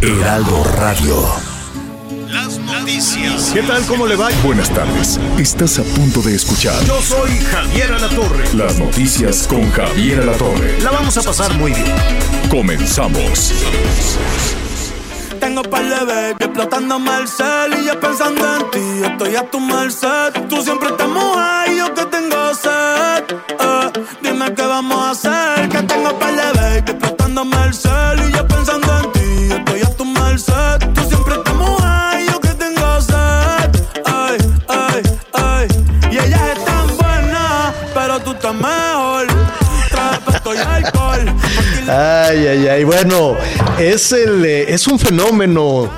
Heraldo Radio. Las noticias. ¿Qué tal? ¿Cómo le va? Buenas tardes. Estás a punto de escuchar Yo soy Javier Alatorre. las noticias con Javier Alatorre. La vamos a pasar muy bien. Comenzamos. Tengo par de baby explotándome el cel y yo pensando en ti, estoy a tu merced. Tú siempre estás mojada y yo que tengo sed. Eh, dime qué vamos a hacer, Ay, ay, ay. Bueno, es, el, eh, es un fenómeno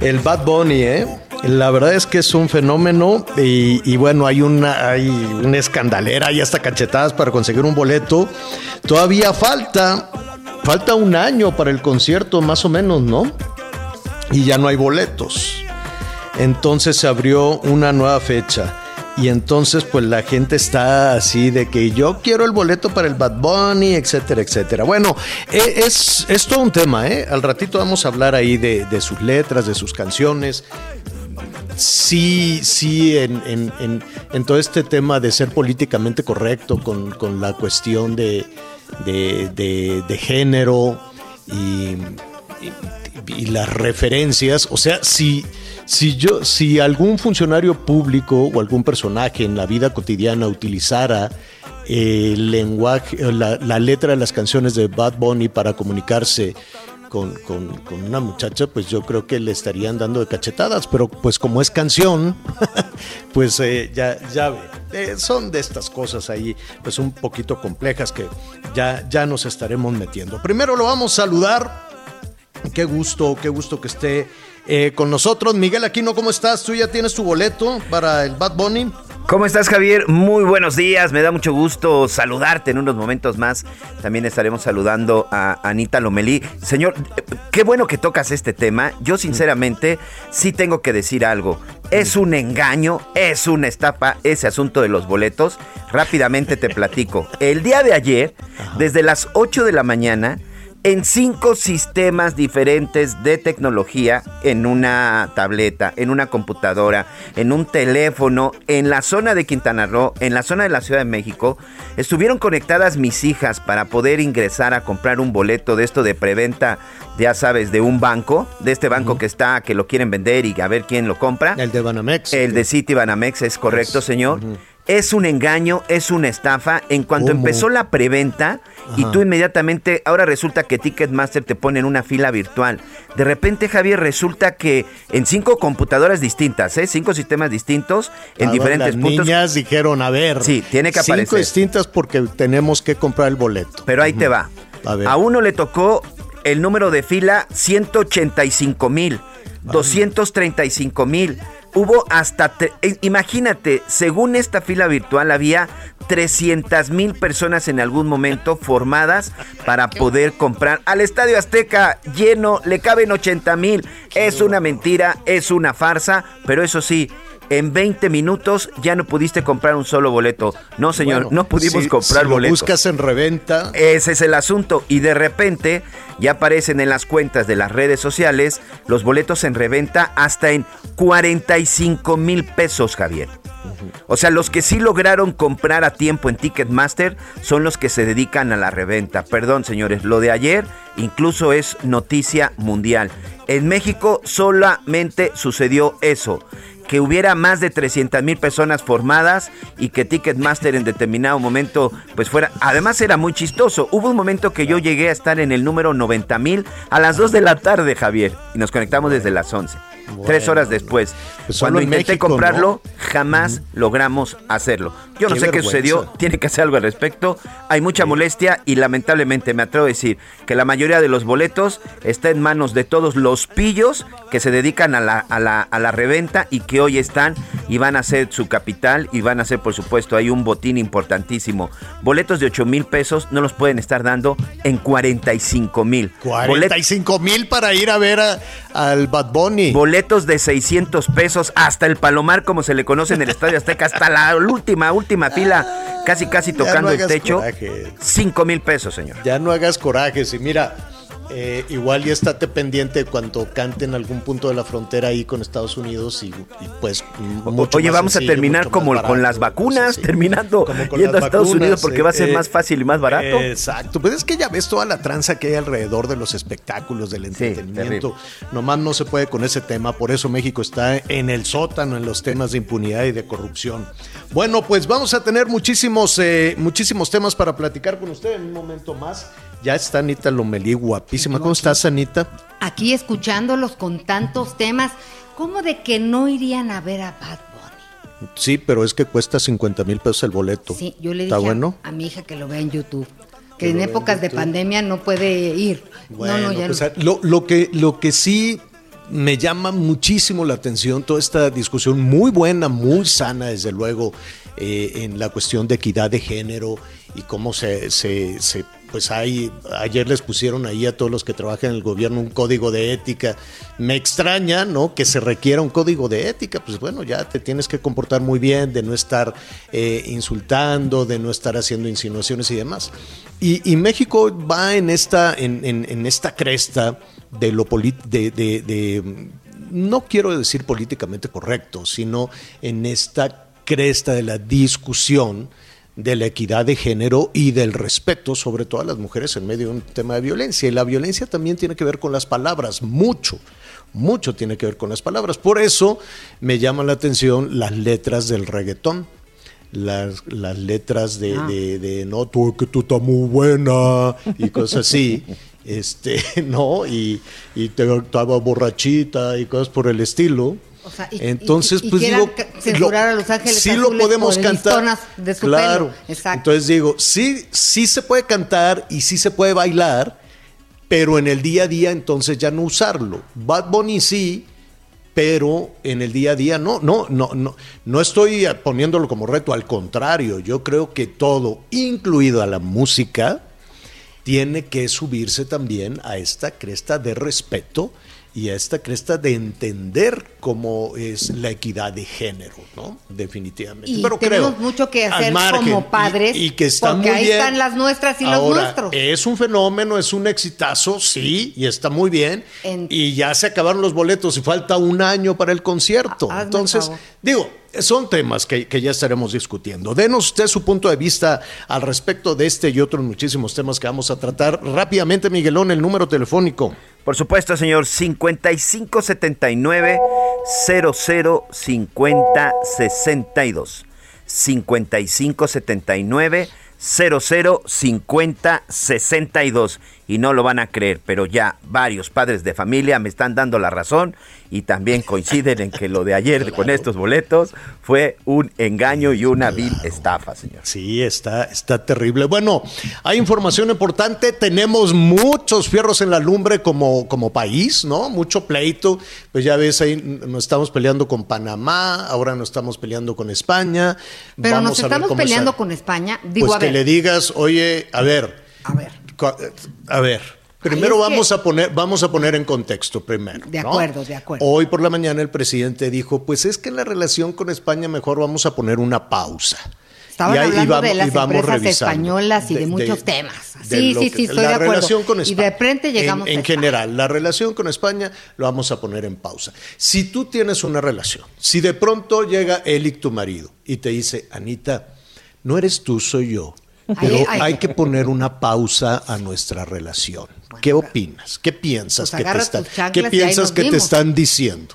el Bad Bunny, ¿eh? La verdad es que es un fenómeno y, y bueno, hay una, hay una escandalera, hay hasta cachetadas para conseguir un boleto. Todavía falta, falta un año para el concierto más o menos, ¿no? Y ya no hay boletos. Entonces se abrió una nueva fecha. Y entonces pues la gente está así de que yo quiero el boleto para el Bad Bunny, etcétera, etcétera. Bueno, e- es, es todo un tema, ¿eh? Al ratito vamos a hablar ahí de, de sus letras, de sus canciones. Sí, sí, en, en- en- todo este tema de ser políticamente correcto con, con la cuestión de, de- de- de género y, y- las referencias. O sea, si, si yo, si algún funcionario público o algún personaje en la vida cotidiana utilizara el lenguaje, la, la letra de las canciones de Bad Bunny para comunicarse con, con- una muchacha, pues yo creo que le estarían dando de cachetadas, pero pues como es canción, pues eh, ya, ya ve. Eh, son de estas cosas ahí, pues un poquito complejas que ya, ya nos estaremos metiendo. Primero lo vamos a saludar. Qué gusto, qué gusto que esté eh, con nosotros. Miguel Aquino, ¿cómo estás? ¿Tú ya tienes tu boleto para el Bad Bunny? ¿Cómo estás, Javier? Muy buenos días. Me da mucho gusto saludarte en unos momentos más. También estaremos saludando a Anita Lomelí. Señor, qué bueno que tocas este tema. Yo, sinceramente, sí tengo que decir algo. Es un engaño, es una estafa ese asunto de los boletos. Rápidamente te platico. El día de ayer, desde las 8 de la mañana, en cinco sistemas diferentes de tecnología, en una tableta, en una computadora, en un teléfono, en la zona de Quintana Roo, en la zona de la Ciudad de México, estuvieron conectadas mis hijas para poder ingresar a comprar un boleto de esto de preventa, ya sabes, de un banco, de este banco que está, que lo quieren vender y a ver quién lo compra. El de Banamex. El de City Banamex es correcto, señor. Es un engaño, es una estafa. En cuanto ¿Cómo? empezó la preventa y tú inmediatamente, ahora resulta que Ticketmaster te pone en una fila virtual. De repente, Javier, resulta que en cinco computadoras distintas, ¿eh? cinco sistemas distintos, en diferentes las puntos. niñas dijeron, a ver. Sí, tiene que Cinco aparecer. distintas porque tenemos que comprar el boleto. Pero ahí te va. A ver. A uno le tocó el número de fila 185 mil, 235 mil. Hubo hasta, eh, imagínate, según esta fila virtual había 300 mil personas en algún momento formadas para poder comprar. Al Estadio Azteca lleno, le caben 80 mil. Es una mentira, es una farsa, pero eso sí, en 20 minutos ya no pudiste comprar un solo boleto. No, señor, Bueno, no pudimos si- comprar si lo boletos. buscas en reventa. Ese es el asunto. Y de repente ya aparecen en las cuentas de las redes sociales los boletos en reventa hasta en 45 mil pesos, Javier. O sea, los que sí lograron comprar a tiempo en Ticketmaster son los que se dedican a la reventa. Perdón, señores, lo de ayer incluso es noticia mundial. En México solamente sucedió eso. Que hubiera más de 300 mil personas formadas y que Ticketmaster en determinado momento pues fuera... Además era muy chistoso. Hubo un momento que yo llegué a estar en el número 90 mil a las 2 de la tarde, Javier. Y nos conectamos desde las 11. Tres horas después. Pues Cuando en intenté México, comprarlo, jamás logramos hacerlo. Yo no sé qué sucedió, tiene que hacer algo al respecto. Hay mucha molestia y lamentablemente me atrevo a decir que la mayoría de los boletos está en manos de todos los pillos que se dedican a la, a la, a la reventa y que hoy están y van a ser su capital y van a ser, por supuesto, hay un botín importantísimo. Boletos de 8 mil pesos no los pueden estar dando en 45 mil. 45 mil para ir a ver a- al Bad Bunny. Boletos de 600 pesos hasta el Palomar, como se le conoce en el Estadio Azteca, hasta la última, última fila, casi, casi no tocando el techo. coraje. 5 mil pesos, señor. Ya no hagas corajes. Y mira, eh, igual ya estate pendiente cuando cante en algún punto de la frontera ahí con Estados Unidos y, y pues mucho Oye, más vamos a terminar como con las vacunas, terminando yendo a Estados vacunas, Unidos porque va a ser eh, más fácil y más barato. Exacto, pues es que ya ves toda la tranza que hay alrededor de los espectáculos, del entretenimiento. Nomás no se puede con ese tema, por eso México está en el sótano en los temas de impunidad y de corrupción. Bueno, pues vamos a tener muchísimos, eh, muchísimos temas para platicar con usted en un momento más. Ya está Anita Lomelí, guapísima. ¿Cómo estás, Anita? Aquí escuchándolos con tantos temas, ¿cómo de que no irían a ver a Bad Bunny? Sí, pero es que cuesta 50 mil pesos el boleto. Sí, yo le ¿Está dije a- bueno? a, mi hija que lo vea en YouTube, Que en épocas de pandemia no puede ir. Bueno, no, no, ya pues, no. lo, lo que, lo que sí me llama muchísimo la atención, toda esta discusión muy buena, muy sana, desde luego, eh, en la cuestión de equidad de género y cómo se, se, se- pues hay, ayer les pusieron ahí a todos los que trabajan en el gobierno un código de ética. Me extraña, ¿no? Que se requiera un código de ética. Pues bueno, ya te tienes que comportar muy bien, de no estar eh, insultando, de no estar haciendo insinuaciones y demás. Y, México va en esta, en- en esta cresta de lo polit- de, de- de- no quiero decir políticamente correcto, sino en esta cresta de la discusión de la equidad de género y del respeto, sobre todo a las mujeres en medio de un tema de violencia. Y la violencia también tiene que ver con las palabras, mucho, mucho tiene que ver con las palabras. Por eso me llaman la atención las letras del reggaetón. Las, las letras de, Ah. de, de, no, tú que tú estás muy buena y cosas así, este, no, y, y te estaba borrachita y cosas por el estilo. O sea, y- Entonces, y- y pues digo, censurar a Los Ángeles sí lo podemos cantar. de su claro. pelo. Exacto. Entonces digo, sí, sí se puede cantar y sí se puede bailar, pero en el día a día entonces ya no usarlo. Bad Bunny sí, pero en el día a día no, no, no, no, no estoy poniéndolo como reto, al contrario, yo creo que todo, incluido a la música, tiene que subirse también a esta cresta de respeto y a esta cresta de entender cómo es la equidad de género, ¿no? Definitivamente. Y Pero tenemos creo, mucho que hacer margen, como padres, y, que está porque muy ahí bien. están las nuestras y los Ahora, nuestros. Es un fenómeno, es un exitazo, sí, y está muy bien. En- Y ya se acabaron los boletos y falta un año para el concierto. Hazme el Entonces, digo, son temas que, ya estaremos discutiendo. Denos usted su punto de vista al respecto de este y otros muchísimos temas que vamos a tratar rápidamente, Miguelón, el número telefónico. Por supuesto, señor, 5579 0050 62. 5579 0050 62. Y no lo van a creer, pero ya varios padres de familia me están dando la razón y también coinciden en que lo de ayer con estos boletos fue un engaño y una vil estafa, señor. Sí, está, está terrible. Bueno, hay información importante. Tenemos muchos fierros en la lumbre como, como país, ¿no? Mucho pleito. Pues ya ves, ahí nos estamos peleando con Panamá, ahora nos estamos peleando con España. Pero Vamos nos a ver estamos cómo peleando está. con España. Digo, Pues a que le digas, oye, a ver. A ver. Cu- A ver. Primero que- vamos a poner, vamos a poner en contexto primero. De ¿no? acuerdo, de acuerdo. Hoy por la mañana el presidente dijo, pues es que en la relación con España mejor vamos a poner una pausa. Estaban Y ahí- y hablando vamos- de las empresas españolas y de, De- muchos de- temas. de Sí, sí, sí, estoy la de acuerdo. relación con y de repente llegamos en, en a España. general, la relación con España lo vamos a poner en pausa. Si tú tienes una relación, si de pronto llega Elic, tu marido, y te dice, Anita, no eres tú, soy yo. Pero Ay, ay. hay que poner una pausa a nuestra relación. ¿Qué opinas? ¿Qué piensas pues que te están, tus ¿qué piensas que te están diciendo?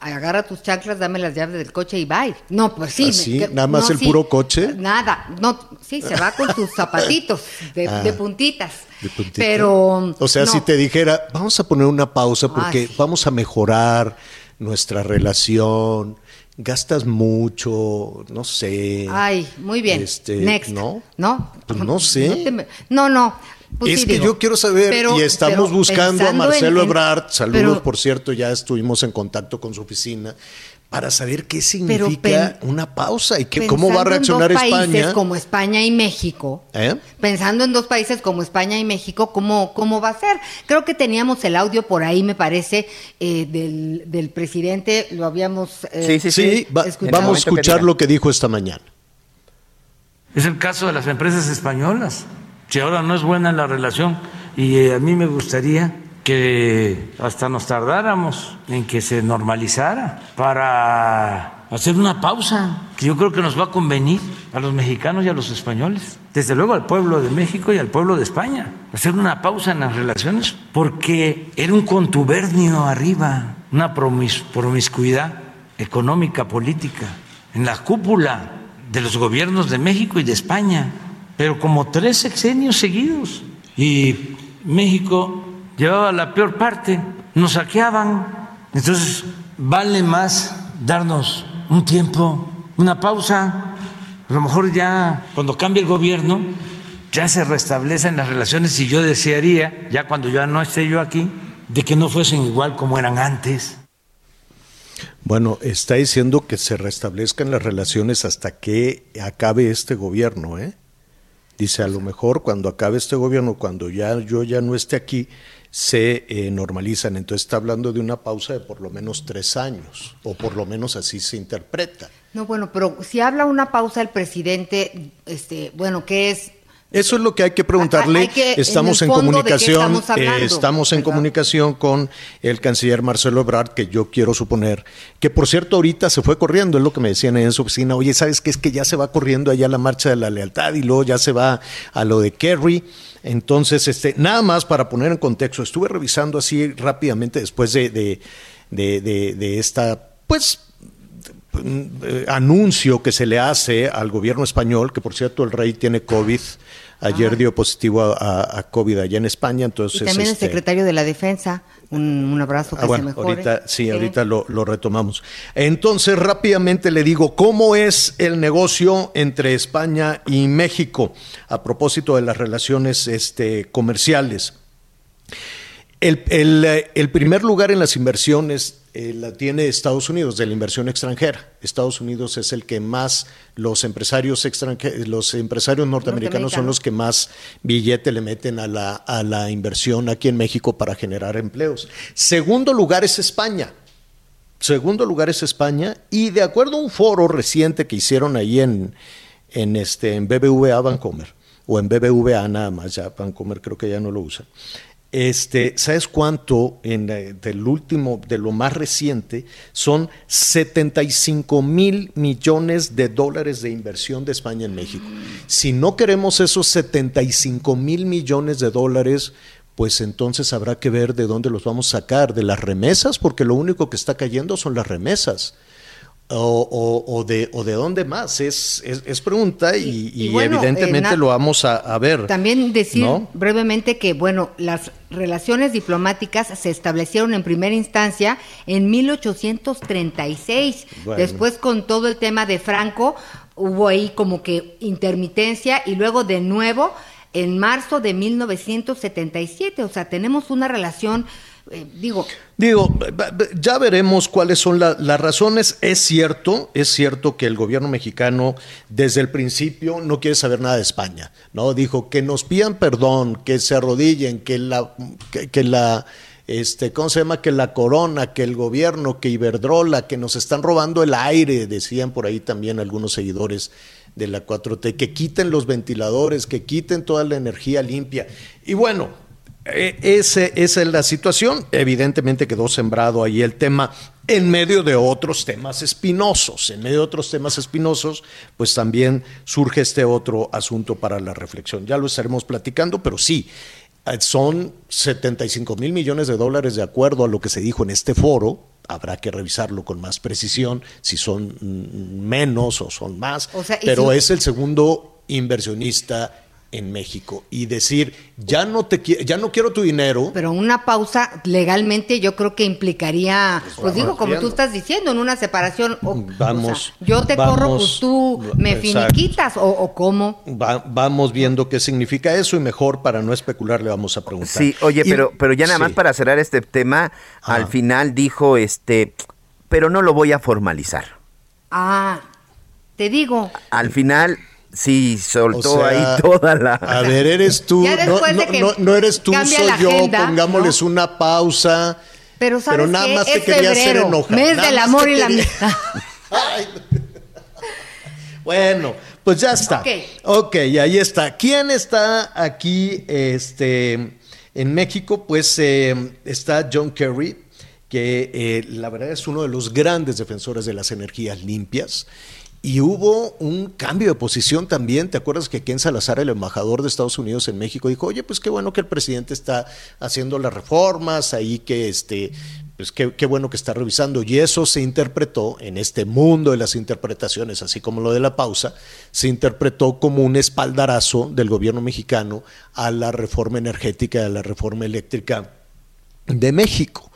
Agarra tus chanclas, dame las llaves del coche y bye. No, pues sí. Me- que- ¿Nada más no, el sí. puro coche? Nada. No, sí, se va con sus zapatitos de, Ah. de puntitas. de puntita. Pero. O sea, no. si te dijera, vamos a poner una pausa porque Ah, sí. vamos a mejorar nuestra relación, gastas mucho, no sé. Ay, muy bien. Este, Next. ¿no? ¿No? Pues no sé. No, me- no. no. Pues es sí, que digo, yo quiero saber, pero- y estamos buscando a en- Marcelo en- Ebrard, saludos pero- por cierto, ya estuvimos en contacto con su oficina, para saber qué significa pen- una pausa y que, cómo va a pensando en reaccionar dos países España. como España y México. ¿Eh? Pensando en dos países como España y México, ¿cómo, cómo va a ser? Creo que teníamos el audio por ahí, me parece, eh, del, del presidente, lo habíamos... eh, Sí, sí, Sí, va- vamos a que escuchar lo que dijo esta mañana. Es el caso de las empresas españolas. Si ahora no es buena la relación y eh, a mí me gustaría que hasta nos tardáramos en que se normalizara para hacer una pausa, que yo creo que nos va a convenir a los mexicanos y a los españoles, desde luego al pueblo de México y al pueblo de España, hacer una pausa en las relaciones, porque era un contubernio arriba, una promis- promiscuidad económica, política, en la cúpula de los gobiernos de México y de España, pero como tres sexenios seguidos. Y México llevaba la peor parte, nos saqueaban. Entonces, vale más darnos un tiempo, una pausa. A lo mejor ya cuando cambie el gobierno, ya se restablecen las relaciones y yo desearía, ya cuando ya no esté yo aquí, de que no fuesen igual como eran antes. Bueno, está diciendo que se restablezcan las relaciones hasta que acabe este gobierno, ¿eh? Dice, a lo mejor cuando acabe este gobierno, cuando ya yo ya no esté aquí, se eh, normalizan. Entonces está hablando de una pausa de por lo menos tres años, o por lo menos así se interpreta. No, bueno, pero si habla una pausa el presidente, este, bueno, ¿qué es? Eso es lo que hay que preguntarle. Hay que, en estamos en, fondo, ¿de qué comunicación, estamos hablando? eh, estamos en ¿Verdad? comunicación con el canciller Marcelo Ebrard, que yo quiero suponer que por cierto ahorita se fue corriendo, es lo que me decían en su oficina. Oye, sabes qué es que ya se va corriendo allá la marcha de la lealtad y luego ya se va a lo de Kerry. Entonces, este, nada más para poner en contexto, estuve revisando así rápidamente después de, de, de, de- de esta, pues eh, anuncio que se le hace al gobierno español, que por cierto el rey tiene COVID, ayer dio positivo a, a- a COVID allá en España, entonces... Y también este, el secretario de la Defensa, un, un abrazo que Ah, bueno, se mejore. ahorita, sí, ahorita lo, lo retomamos. Entonces, rápidamente le digo, ¿cómo es el negocio entre España y México a propósito de las relaciones este, comerciales? El, el, eh, el primer lugar en las inversiones eh, la tiene Estados Unidos, de la inversión extranjera. Estados Unidos es el que más, los empresarios extranjeros, los empresarios norteamericanos son los que más billete le meten a la, a la inversión aquí en México para generar empleos. Segundo lugar es España. Segundo lugar es España. Y de acuerdo a un foro reciente que hicieron ahí en, en, este, en BBVA Vancomer, o en BBVA nada más, ya Vancomer creo que ya no lo usan. Este, ¿Sabes cuánto en, eh, del último, de lo más reciente? Son 75 mil millones de dólares de inversión de España en México. Si no queremos esos 75 mil millones de dólares, pues entonces habrá que ver de dónde los vamos a sacar, de las remesas, porque lo único que está cayendo son las remesas. O, o- o de, o de dónde más, es, es, es pregunta y, Y- y y bueno, evidentemente eh, lo vamos a, a ver. También decir ¿no? brevemente que, bueno, las relaciones diplomáticas se establecieron en primera instancia en 1836. Bueno. Después, con todo el tema de Franco, hubo ahí como que intermitencia y luego de nuevo en marzo de 1977. O sea, tenemos una relación, eh, digo, Digo, ya veremos cuáles son la- las razones. Es cierto, es cierto que el gobierno mexicano desde el principio no quiere saber nada de España, ¿no? Dijo que nos pidan perdón, que se arrodillen, que la, que, que la, este, ¿cómo se llama? Que la corona, que el gobierno, que Iberdrola, que nos están robando el aire, decían por ahí también algunos seguidores de la 4T, que quiten los ventiladores, que quiten toda la energía limpia. Y bueno, ese- esa es la situación. Evidentemente quedó sembrado ahí el tema en medio de otros temas espinosos. En medio de otros temas espinosos, pues también surge este otro asunto para la reflexión. Ya lo estaremos platicando, pero sí, eh, son 75 mil millones de dólares de acuerdo a lo que se dijo en este foro. Habrá que revisarlo con más precisión, si son mm, menos o son más. O sea, y pero si- es el segundo inversionista en México y decir, ya no te ya no quiero tu dinero. Pero una pausa legalmente yo creo que implicaría, pues, digo, vamos como tú estás diciendo, en una separación. o- Vamos, o sea, yo te corro, pues tú me exacto. finiquitas, o, o cómo. Va- vamos viendo qué significa eso y mejor para no especular le vamos a preguntar. Sí, oye, Y- pero, pero ya nada más sí. para cerrar este tema, al final dijo, este, pero no lo voy a formalizar. Ah, te digo. Al final sí soltó O sea, ahí toda la... A ver, eres tú, Ya no, no- que no- no eres tú, soy yo, agenda, pongámosles ¿no? una pausa. Pero sabes nada qué? más te es quería hacer enojar, mes nada del más amor te y la quería- amistad. Bueno, pues ya está. Ok. Ok, ahí está. ¿Quién está aquí este, en México? Pues eh, está John Kerry, que eh, la verdad es uno de los grandes defensores de las energías limpias. Y hubo un cambio de posición también. ¿Te acuerdas que Ken Salazar, el embajador de Estados Unidos en México, dijo, oye, pues qué bueno que el presidente está haciendo las reformas, ahí que este, pues qué, qué bueno que está revisando. Y eso se interpretó en este mundo de las interpretaciones, así como lo de la pausa, se interpretó como un espaldarazo del gobierno mexicano a la reforma energética, a la reforma eléctrica de México.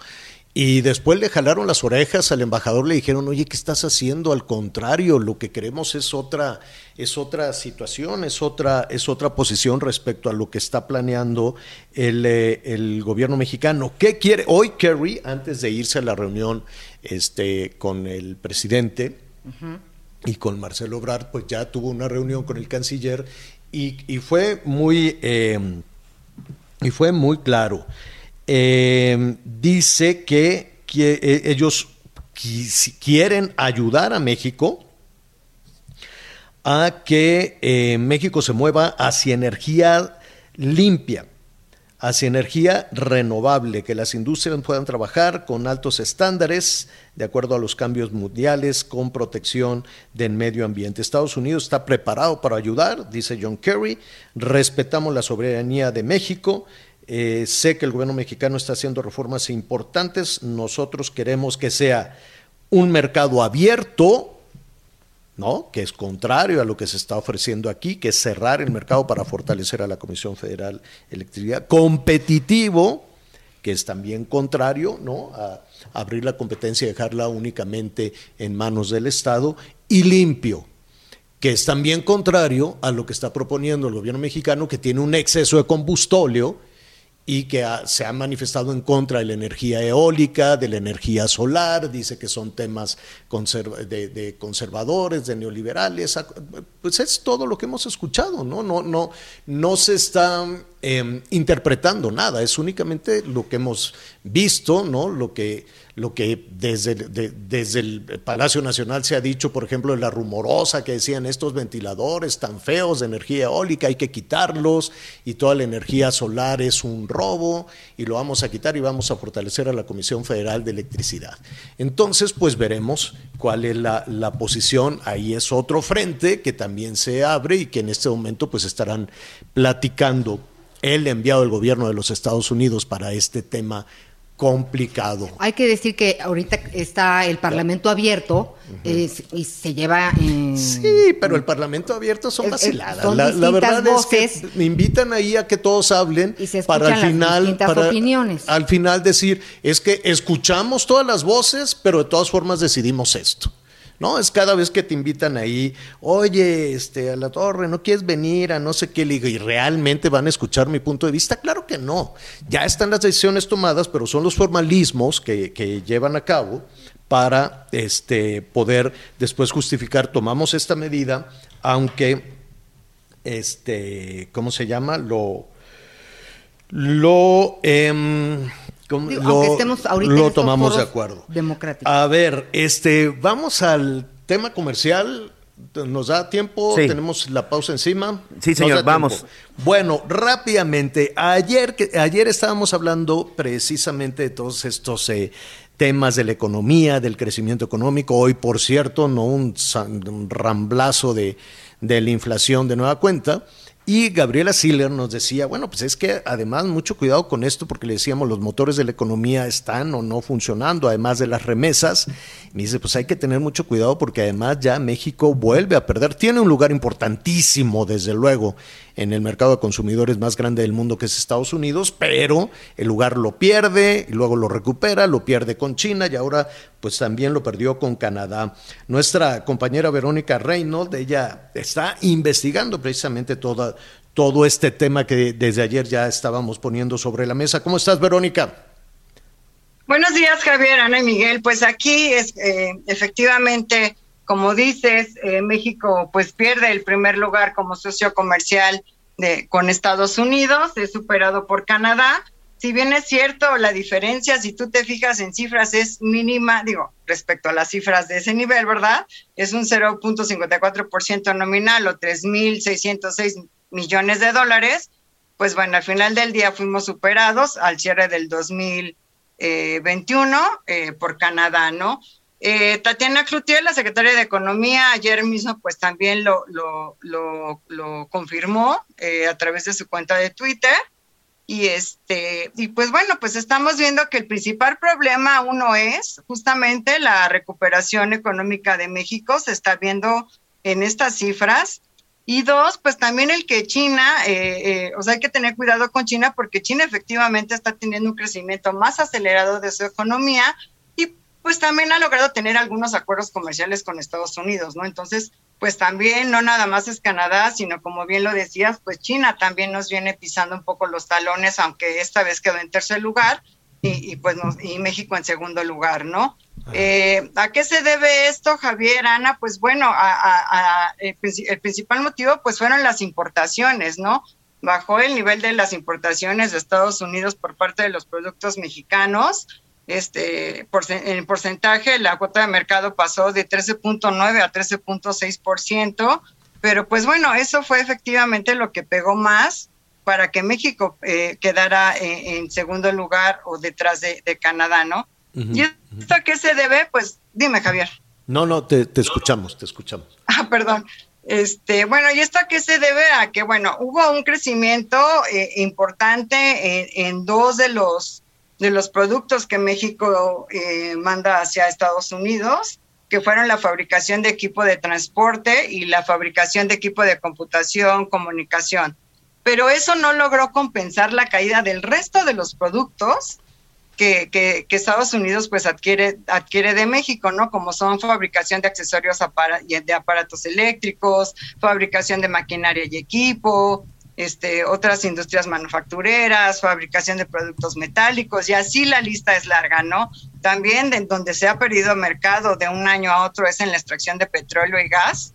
Y después le jalaron las orejas al embajador, le dijeron, oye, ¿qué estás haciendo? Al contrario, lo que queremos es otra, es otra situación, es otra, es otra posición respecto a lo que está planeando el, eh, el gobierno mexicano. ¿Qué quiere? Hoy Kerry, antes de irse a la reunión este, con el presidente, y con Marcelo Ebrard, pues ya tuvo una reunión con el canciller y, y fue muy eh, y fue muy claro. Eh, dice que, eh, ellos quieren ayudar a México a que eh, México se mueva hacia energía limpia, hacia energía renovable, que las industrias puedan trabajar con altos estándares de acuerdo a los cambios mundiales, con protección del medio ambiente. Estados Unidos está preparado para ayudar, dice John Kerry, respetamos la soberanía de México. Eh, sé que el gobierno mexicano está haciendo reformas importantes. Nosotros queremos que sea un mercado abierto, ¿no? que es contrario a lo que se está ofreciendo aquí, que es cerrar el mercado para fortalecer a la Comisión Federal de Electricidad, competitivo, que es también contrario ¿no? a abrir la competencia y dejarla únicamente en manos del Estado, y limpio, que es también contrario a lo que está proponiendo el gobierno mexicano, que tiene un exceso de combustóleo y que se ha manifestado en contra de la energía eólica, de la energía solar, dice que son temas de, conservadores, de neoliberales, pues es todo lo que hemos escuchado, ¿no? No, no, no se está eh, interpretando nada, es únicamente lo que hemos visto, ¿no? Lo que, lo que desde, desde el Palacio Nacional se ha dicho, por ejemplo, de la rumorosa que decían estos ventiladores tan feos de energía eólica, hay que quitarlos y toda la energía solar es un robo y lo vamos a quitar y vamos a fortalecer a la Comisión Federal de Electricidad. Entonces, pues veremos cuál es la, la posición. Ahí es otro frente que también se abre y que en este momento pues estarán platicando el enviado del gobierno de los Estados Unidos para este tema complicado. Hay que decir que ahorita está el Parlamento abierto es- y se lleva en... Sí, pero el Parlamento abierto son vaciladas. son la, verdad voces. es que me invitan ahí a que todos hablen Y se para al final, para opiniones. al final decir es que escuchamos todas las voces, pero de todas formas decidimos esto. No, es cada vez que te invitan ahí, oye, este, a la torre, ¿no quieres venir a no sé qué? Le digo, ¿y realmente van a escuchar mi punto de vista? Claro que no. Ya están las decisiones tomadas, pero son los formalismos que, que llevan a cabo para este, poder después justificar, tomamos esta medida, aunque, este, ¿cómo se llama? Lo, lo, em, ¿cómo- Digo, lo- aunque estemos ahorita en lo tomamos de acuerdo. democráticos. A ver, este, vamos al tema comercial. ¿Nos da tiempo? Sí. Tenemos la pausa encima. Sí, señor, vamos. Bueno, rápidamente. Ayer, que- ayer estábamos hablando precisamente de todos estos eh, temas de la economía, del crecimiento económico. Hoy, por cierto, no un, un ramblazo de, de la inflación de nueva cuenta. Y Gabriela Siller nos decía, bueno, pues es que además mucho cuidado con esto porque le decíamos los motores de la economía están o no funcionando, además de las remesas. me dice, pues hay que tener mucho cuidado porque además ya México vuelve a perder. Tiene un lugar importantísimo, desde luego, en el mercado de consumidores más grande del mundo que es Estados Unidos, pero el lugar lo pierde y luego lo recupera, lo pierde con China y ahora pues también lo perdió con Canadá. Nuestra compañera Verónica Reynolds, ella está investigando precisamente toda, todo este tema que desde ayer ya estábamos poniendo sobre la mesa. ¿Cómo estás, Verónica? Buenos días, Javier, Ana y Miguel. Pues aquí es eh, efectivamente como dices, eh, México pues pierde el primer lugar como socio comercial de, con Estados Unidos, es superado por Canadá. Si bien es cierto, la diferencia, si tú te fijas en cifras, es mínima, digo, respecto a las cifras de ese nivel, ¿verdad? Es un 0.54% nominal o 3.606 millones de dólares. Pues bueno, al final del día fuimos superados al cierre del 2021 eh, por Canadá, ¿no? Eh, Tatiana Cloutier, la secretaria de Economía, ayer mismo pues también lo, lo, lo, confirmó eh, a través de su cuenta de Twitter. Y este, y pues bueno, pues estamos viendo que el principal problema uno es justamente la recuperación económica de México, se está viendo en estas cifras. Y dos, pues también el que China, eh, o sea, hay que tener cuidado con China porque China efectivamente está teniendo un crecimiento más acelerado de su economía, pues también ha logrado tener algunos acuerdos comerciales con Estados Unidos, ¿no? Entonces, pues también no nada más es Canadá, sino como bien lo decías, pues China también nos viene pisando un poco los talones, aunque esta vez quedó en tercer lugar y, pues y México en segundo lugar, ¿no? Eh, ¿A qué se debe esto, Javier, Ana? Pues bueno, a, el, el principal motivo pues fueron las importaciones, ¿no? Bajó el nivel de las importaciones de Estados Unidos por parte de los productos mexicanos este, en porcentaje, la cuota de mercado pasó de 13.9 a 13.6%, pero pues bueno, eso fue efectivamente lo que pegó más para que México eh, quedara en, segundo lugar o detrás de, Canadá, ¿no? ¿Y esto a qué se debe? Pues dime, Javier. No, no, te, escuchamos, te escuchamos. Ah, perdón. Este, bueno, ¿y esto a qué se debe? A que, bueno, hubo un crecimiento eh, importante en, dos de los de los productos que México eh, manda hacia Estados Unidos, que fueron la fabricación de equipo de transporte y la fabricación de equipo de computación, comunicación. Pero eso no logró compensar la caída del resto de los productos que, que, Estados Unidos pues adquiere, adquiere de México, ¿no? Como son fabricación de accesorios de aparatos eléctricos, fabricación de maquinaria y equipo, este, otras industrias manufactureras, fabricación de productos metálicos y así la lista es larga, ¿no? También de donde se ha perdido mercado de un año a otro es en la extracción de petróleo y gas,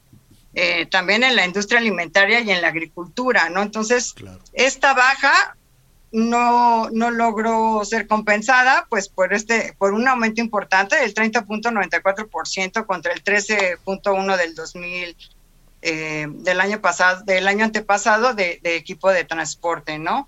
eh, también en la industria alimentaria y en la agricultura, ¿no? Entonces, esta baja no, no logró ser compensada pues por este por un aumento importante del 30.94% contra el 13.1 del 2000 eh, del año pasado, del año antepasado de, equipo de transporte, ¿no?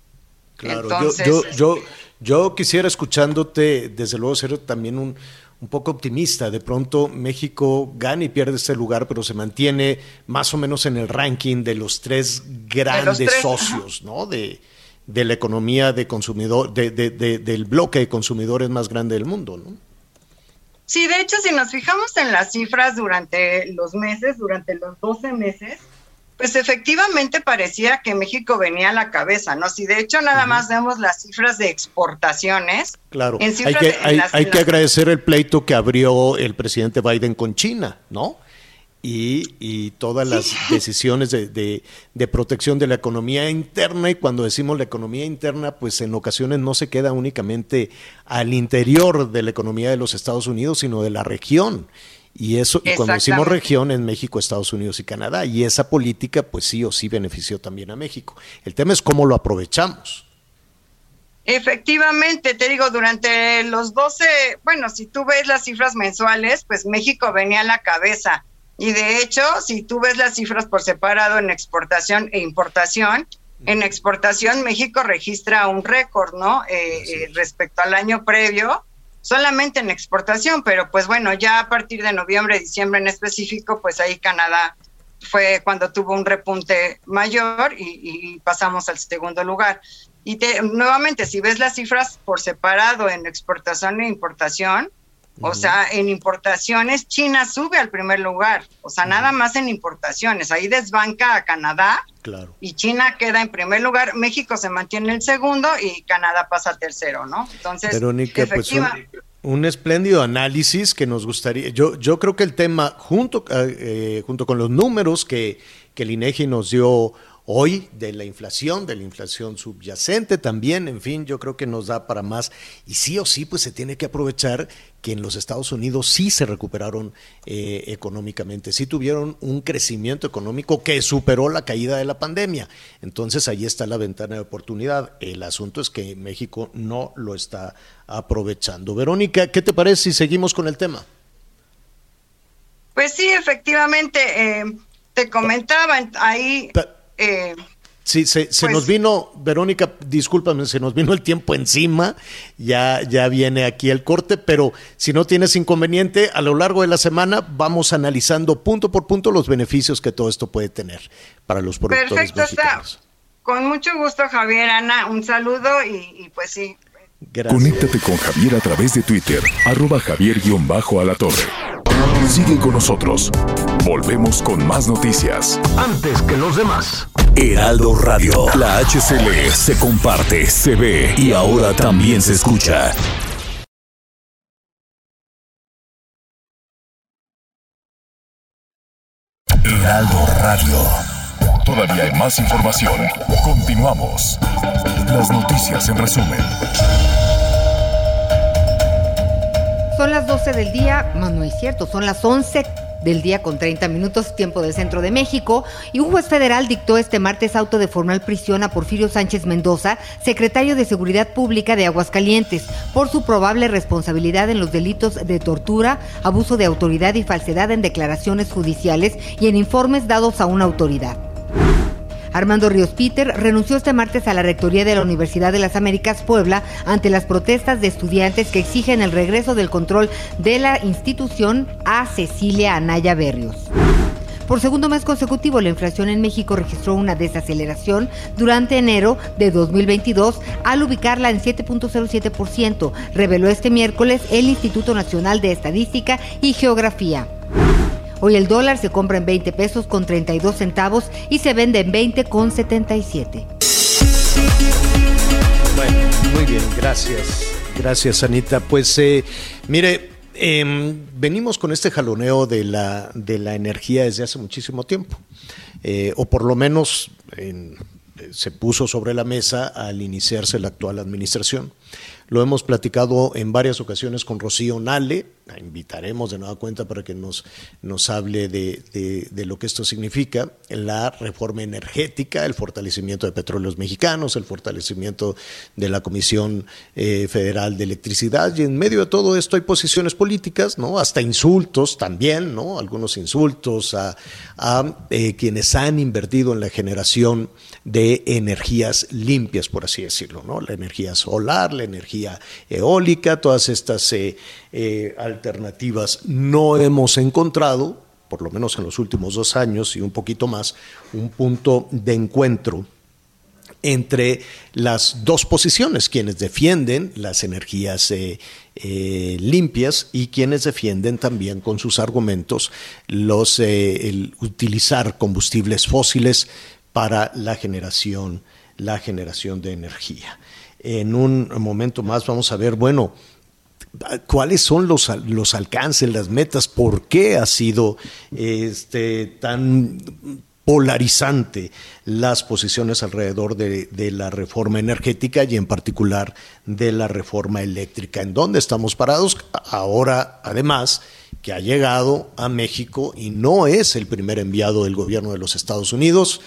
Claro, yo, yo, yo, quisiera escuchándote, desde luego, ser también un, un poco optimista. De pronto México gana y pierde ese lugar, pero se mantiene más o menos en el ranking de los tres grandes socios, ¿no? De, de, la economía de consumidor, de, del bloque de consumidores más grande del mundo, ¿no? Sí, de hecho, si nos fijamos en las cifras durante los meses, durante los 12 meses, pues efectivamente parecía que México venía a la cabeza, ¿no? Si de hecho nada más vemos las cifras de exportaciones. Claro, hay, que, hay que agradecer el pleito que abrió el presidente Biden con China, ¿no? Y, todas las decisiones de, protección de la economía interna. Y cuando decimos la economía interna, pues en ocasiones no se queda únicamente al interior de la economía de los Estados Unidos, sino de la región. Y eso, cuando decimos región, en México, Estados Unidos y Canadá. Y esa política, pues sí o sí benefició también a México. El tema es cómo lo aprovechamos. Efectivamente, te digo, durante los 12, bueno, si tú ves las cifras mensuales, pues México venía a la cabeza y de hecho, si tú ves las cifras por separado en exportación e importación, en exportación México registra un récord, ¿no? Eh, eh, respecto al año previo, solamente en exportación, pero pues bueno, ya a partir de noviembre, diciembre en específico, pues ahí Canadá fue cuando tuvo un repunte mayor y, pasamos al segundo lugar. Y nuevamente, si ves las cifras por separado en exportación e importación, o sea, en importaciones, China sube al primer lugar. O sea, nada más en importaciones. Ahí desbanca a Canadá. Claro. Y China queda en primer lugar. México se mantiene en el segundo y Canadá pasa al tercero, ¿no? Entonces, Verónica, pues un, espléndido análisis que nos gustaría. Yo, yo creo que el tema, junto, eh, junto con los números que, que el INEGI nos dio hoy de la inflación, de la inflación subyacente también, en fin, yo creo que nos da para más. Y sí o sí, pues se tiene que aprovechar que en los Estados Unidos sí se recuperaron eh, económicamente, sí tuvieron un crecimiento económico que superó la caída de la pandemia. Entonces ahí está la ventana de oportunidad. El asunto es que México no lo está aprovechando. Verónica, ¿qué te parece si seguimos con el tema? Pues sí, efectivamente, eh, te comentaba ahí... Eh, sí, se, nos pues vino, Verónica, discúlpame, se nos vino el tiempo encima, ya, ya viene aquí el corte, pero si no tienes inconveniente, a lo largo de la semana vamos analizando punto por punto los beneficios que todo esto puede tener para los productores Perfecto, Está. Con mucho gusto, Javier, Ana, un saludo y, pues sí. Conéctate con Javier a través de Twitter, arroba javier-alatorre. Sigue con nosotros. Volvemos con más noticias. Antes que los demás. Heraldo Radio. La HCL se comparte, se ve y ahora también se escucha. Heraldo Radio. Todavía hay más información. Continuamos. Las noticias en resumen. Son las 12 del día, no, no es cierto, son las 11 del día con 30 minutos, tiempo del centro de México, y un juez federal dictó este martes auto de formal prisión a Porfirio Sánchez Mendoza, secretario de Seguridad Pública de Aguascalientes, por su probable responsabilidad en los delitos de tortura, abuso de autoridad y falsedad en declaraciones judiciales y en informes dados a una autoridad. Armando Ríos Peter renunció este martes a la rectoría de la Universidad de las Américas Puebla ante las protestas de estudiantes que exigen el regreso del control de la institución a Cecilia Anaya Berrios. Por segundo mes consecutivo, la inflación en México registró una desaceleración durante enero de 2022 al ubicarla en 7.07%, reveló este miércoles el Instituto Nacional de Estadística y Geografía. Hoy el dólar se compra en 20 pesos con 32 centavos y se vende en 20 con 77. Bueno, muy bien, gracias. Gracias, Anita. Pues eh, mire, em, venimos con este jaloneo de la, de la energía desde hace muchísimo tiempo, eh, o por lo menos eh, se puso sobre la mesa al iniciarse la actual administración. Lo hemos platicado en varias ocasiones con Rocío Nale, la invitaremos de nueva cuenta para que nos, nos hable de, de, lo que esto significa, la reforma energética, el fortalecimiento de petróleos mexicanos, el fortalecimiento de la Comisión eh, Federal de Electricidad, y en medio de todo esto hay posiciones políticas, ¿no? hasta insultos también, ¿no? algunos insultos a, a eh, quienes han invertido en la generación de energías limpias, por así decirlo, ¿no? la energía solar, la energía eólica, todas estas eh, eh, alternativas no hemos encontrado, por lo menos en los últimos dos años y un poquito más, un punto de encuentro entre las dos posiciones, quienes defienden las energías eh, limpias y quienes defienden también con sus argumentos los el utilizar combustibles fósiles para la generación, la generación de energía. En un momento más vamos a ver, bueno, cuáles son los, los alcances, las metas, por qué ha sido este, tan polarizante las posiciones alrededor de, la reforma energética y en particular de la reforma eléctrica. ¿En dónde estamos parados? Ahora, además, que ha llegado a México y no es el primer enviado del gobierno de los Estados Unidos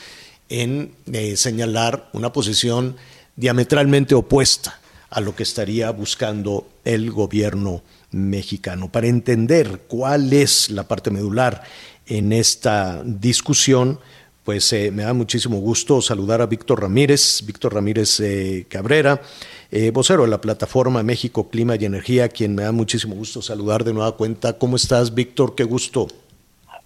en eh, señalar una posición diametralmente opuesta a lo que estaría buscando el gobierno mexicano. Para entender cuál es la parte medular en esta discusión, pues eh, me da muchísimo gusto saludar a Víctor Ramírez, Víctor Ramírez eh, Cabrera, eh, vocero de la plataforma México Clima y Energía, quien me da muchísimo gusto saludar de nueva cuenta. ¿Cómo estás, Víctor? Qué gusto.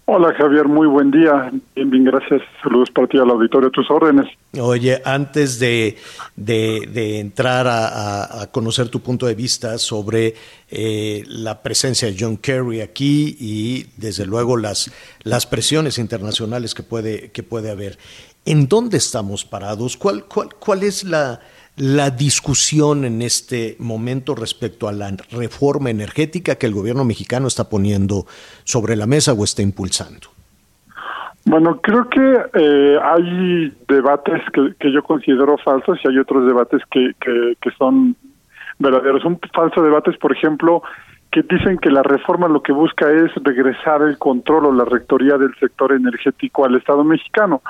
Hola Javier, muy buen día. Bien, bien, gracias. Saludos para ti al auditorio, tus órdenes. Oye, antes de, de, entrar a, conocer tu punto de vista sobre eh, la presencia de John Kerry aquí y desde luego las, las presiones internacionales que puede, que puede haber, ¿en dónde estamos parados? ¿Cuál, cuál, cuál es la, la discusión en este momento respecto a la reforma energética que el gobierno mexicano está poniendo sobre la mesa o está impulsando? Bueno, creo que eh, hay debates que, yo considero falsos y hay otros debates que, que, son verdaderos. Un falso debate es, por ejemplo, que dicen que la reforma lo que busca es regresar el control o la rectoría del sector energético al Estado mexicano.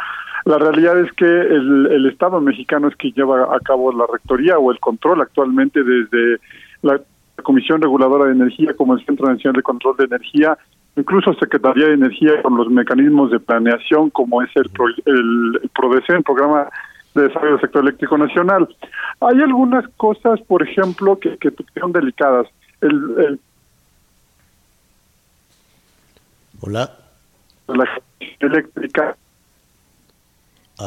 La realidad es que el, Estado mexicano es quien lleva a cabo la rectoría o el control actualmente desde la Comisión Reguladora de Energía como el Centro Nacional de Control de Energía, incluso Secretaría de Energía con los mecanismos de planeación como es el, el, el el Programa de Desarrollo del Sector Eléctrico Nacional. Hay algunas cosas, por ejemplo, que, que son delicadas. El, Hola. La eléctrica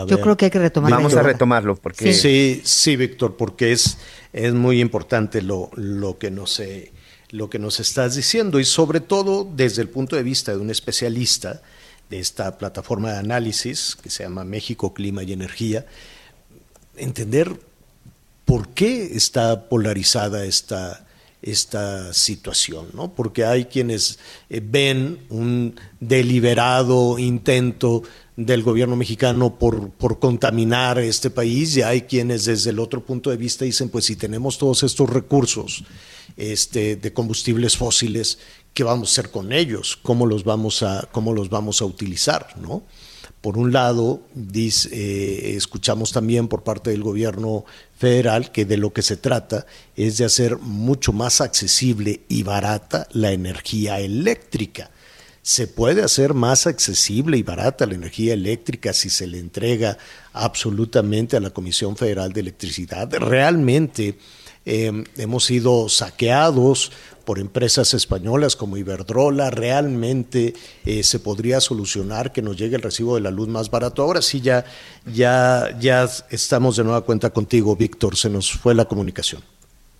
yo creo que hay que retomarlo. Vamos a retomarlo porque sí, sí, Víctor, porque es es muy importante lo, lo que nos lo que nos estás diciendo y sobre todo desde el punto de vista de un especialista de esta plataforma de análisis que se llama México Clima y Energía, entender por qué está polarizada esta esta situación, ¿no? Porque hay quienes eh, ven un deliberado intento del gobierno mexicano por, por contaminar este país y hay quienes desde el otro punto de vista dicen, pues si tenemos todos estos recursos este, de combustibles fósiles, ¿qué vamos a hacer con ellos? ¿Cómo los vamos a, cómo los vamos a utilizar? ¿no? Por un lado, eh, escuchamos también por parte del gobierno federal que de lo que se trata es de hacer mucho más accesible y barata la energía eléctrica. Se puede hacer más accesible y barata la energía eléctrica si se le entrega absolutamente a la Comisión Federal de Electricidad. Realmente eh, hemos sido saqueados por empresas españolas como Iberdrola, realmente eh, se podría solucionar que nos llegue el recibo de la luz más barato. Ahora sí, ya, ya, ya estamos de nueva cuenta contigo, Víctor, se nos fue la comunicación.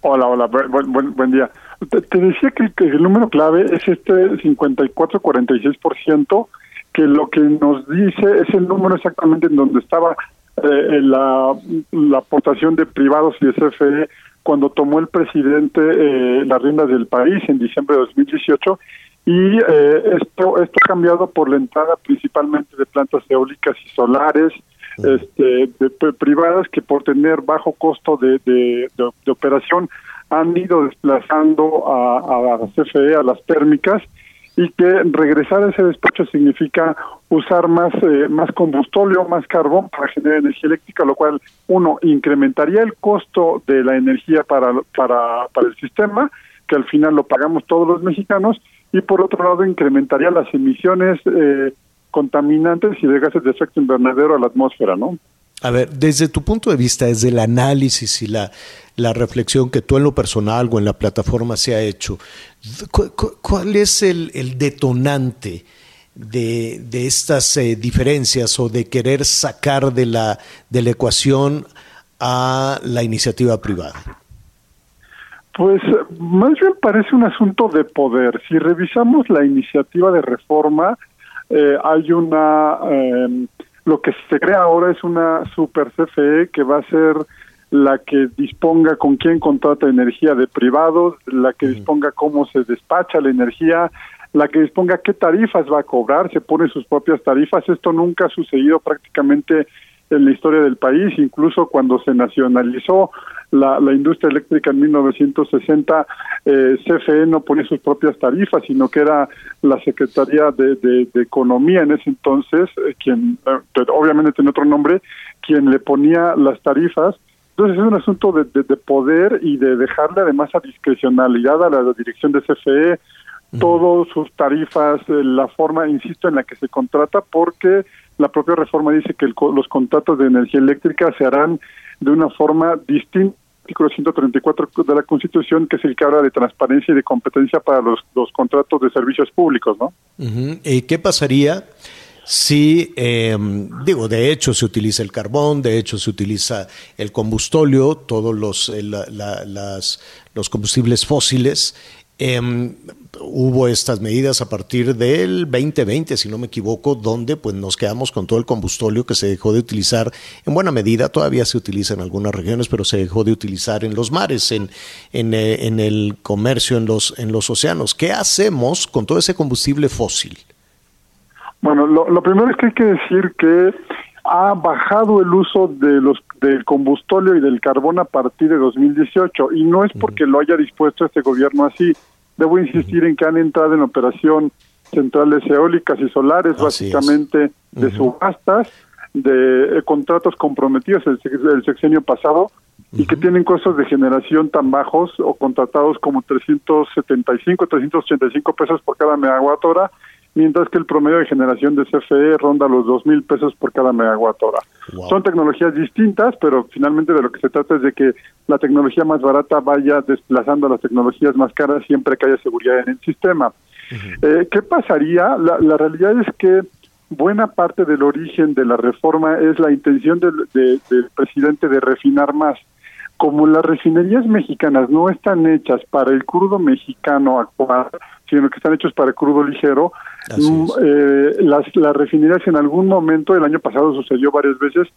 Hola, hola, buen, día. Te, decía que, el número clave es este 54-46%, que lo que nos dice es el número exactamente en donde estaba eh, la, la aportación de privados y de CFE cuando tomó el presidente eh, las riendas del país en diciembre de 2018 y eh, esto esto ha cambiado por la entrada principalmente de plantas eólicas y solares este, de, privadas que por tener bajo costo de, de, operación han ido desplazando a, a CFE, a las térmicas, y que regresar a ese despacho significa usar más, eh, más combustible, más carbón para generar energía eléctrica, lo cual, uno, incrementaría el costo de la energía para, para, para el sistema, que al final lo pagamos todos los mexicanos, y por otro lado, incrementaría las emisiones eh, contaminantes y de gases de efecto invernadero a la atmósfera, ¿no? A ver, desde tu punto de vista, desde el análisis y la, la reflexión que tú en lo personal o en la plataforma se ha hecho, ¿cuál es el, el detonante de, de estas eh, diferencias o de querer sacar de la, de la ecuación a la iniciativa privada? Pues más bien parece un asunto de poder. Si revisamos la iniciativa de reforma, eh, hay una... Eh, lo que se crea ahora es una super CFE que va a ser la que disponga con quién contrata energía de privados, la que disponga cómo se despacha la energía, la que disponga qué tarifas va a cobrar, se pone sus propias tarifas. Esto nunca ha sucedido prácticamente en la historia del país, incluso cuando se nacionalizó la, la industria eléctrica en 1960, eh, CFE no ponía sus propias tarifas, sino que era la Secretaría de, de, Economía en ese entonces, eh, quien eh, obviamente tiene otro nombre, quien le ponía las tarifas. Entonces es un asunto de, de, poder y de dejarle además a discrecionalidad a la, dirección de CFE todas sus tarifas, eh, la forma, insisto, en la que se contrata, porque la propia reforma dice que los contratos de energía eléctrica se harán de una forma distinta artículo 134 de la Constitución, que es el que habla de transparencia y de competencia para los, los contratos de servicios públicos, ¿no? ¿Y qué pasaría si, eh, digo, de hecho se utiliza el carbón, de hecho se utiliza el combustóleo, todos los, eh, la, la, las, los combustibles fósiles? Eh, hubo estas medidas a partir del 2020, si no me equivoco, donde pues nos quedamos con todo el combustóleo que se dejó de utilizar en buena medida, todavía se utiliza en algunas regiones, pero se dejó de utilizar en los mares, en, en, eh, en el comercio, en los, en los océanos. ¿Qué hacemos con todo ese combustible fósil? Bueno, lo, lo primero es que hay que decir que ha bajado el uso de los del combustóleo y del carbón a partir de 2018 y no es porque lo haya dispuesto este gobierno así. Debo insistir en que han entrado en operación centrales eólicas y solares, Así básicamente es. de subastas, de eh, contratos comprometidos el, el sexenio pasado y que tienen costos de generación tan bajos o contratados como 375, 385 pesos por cada megawatt hora, mientras que el promedio de generación de CFE ronda los 2 mil pesos por cada megawatt hora. Son tecnologías distintas, pero finalmente de lo que se trata es de que la tecnología más barata vaya desplazando a las tecnologías más caras siempre que haya seguridad en el sistema. Eh, ¿Qué pasaría? La, la realidad es que buena parte del origen de la reforma es la intención del, de- del presidente de refinar más. Como las refinerías mexicanas no están hechas para el crudo mexicano actual, sino que están hechos para crudo ligero, mm, eh, las, las refinerías en algún momento, el año pasado sucedió varias veces,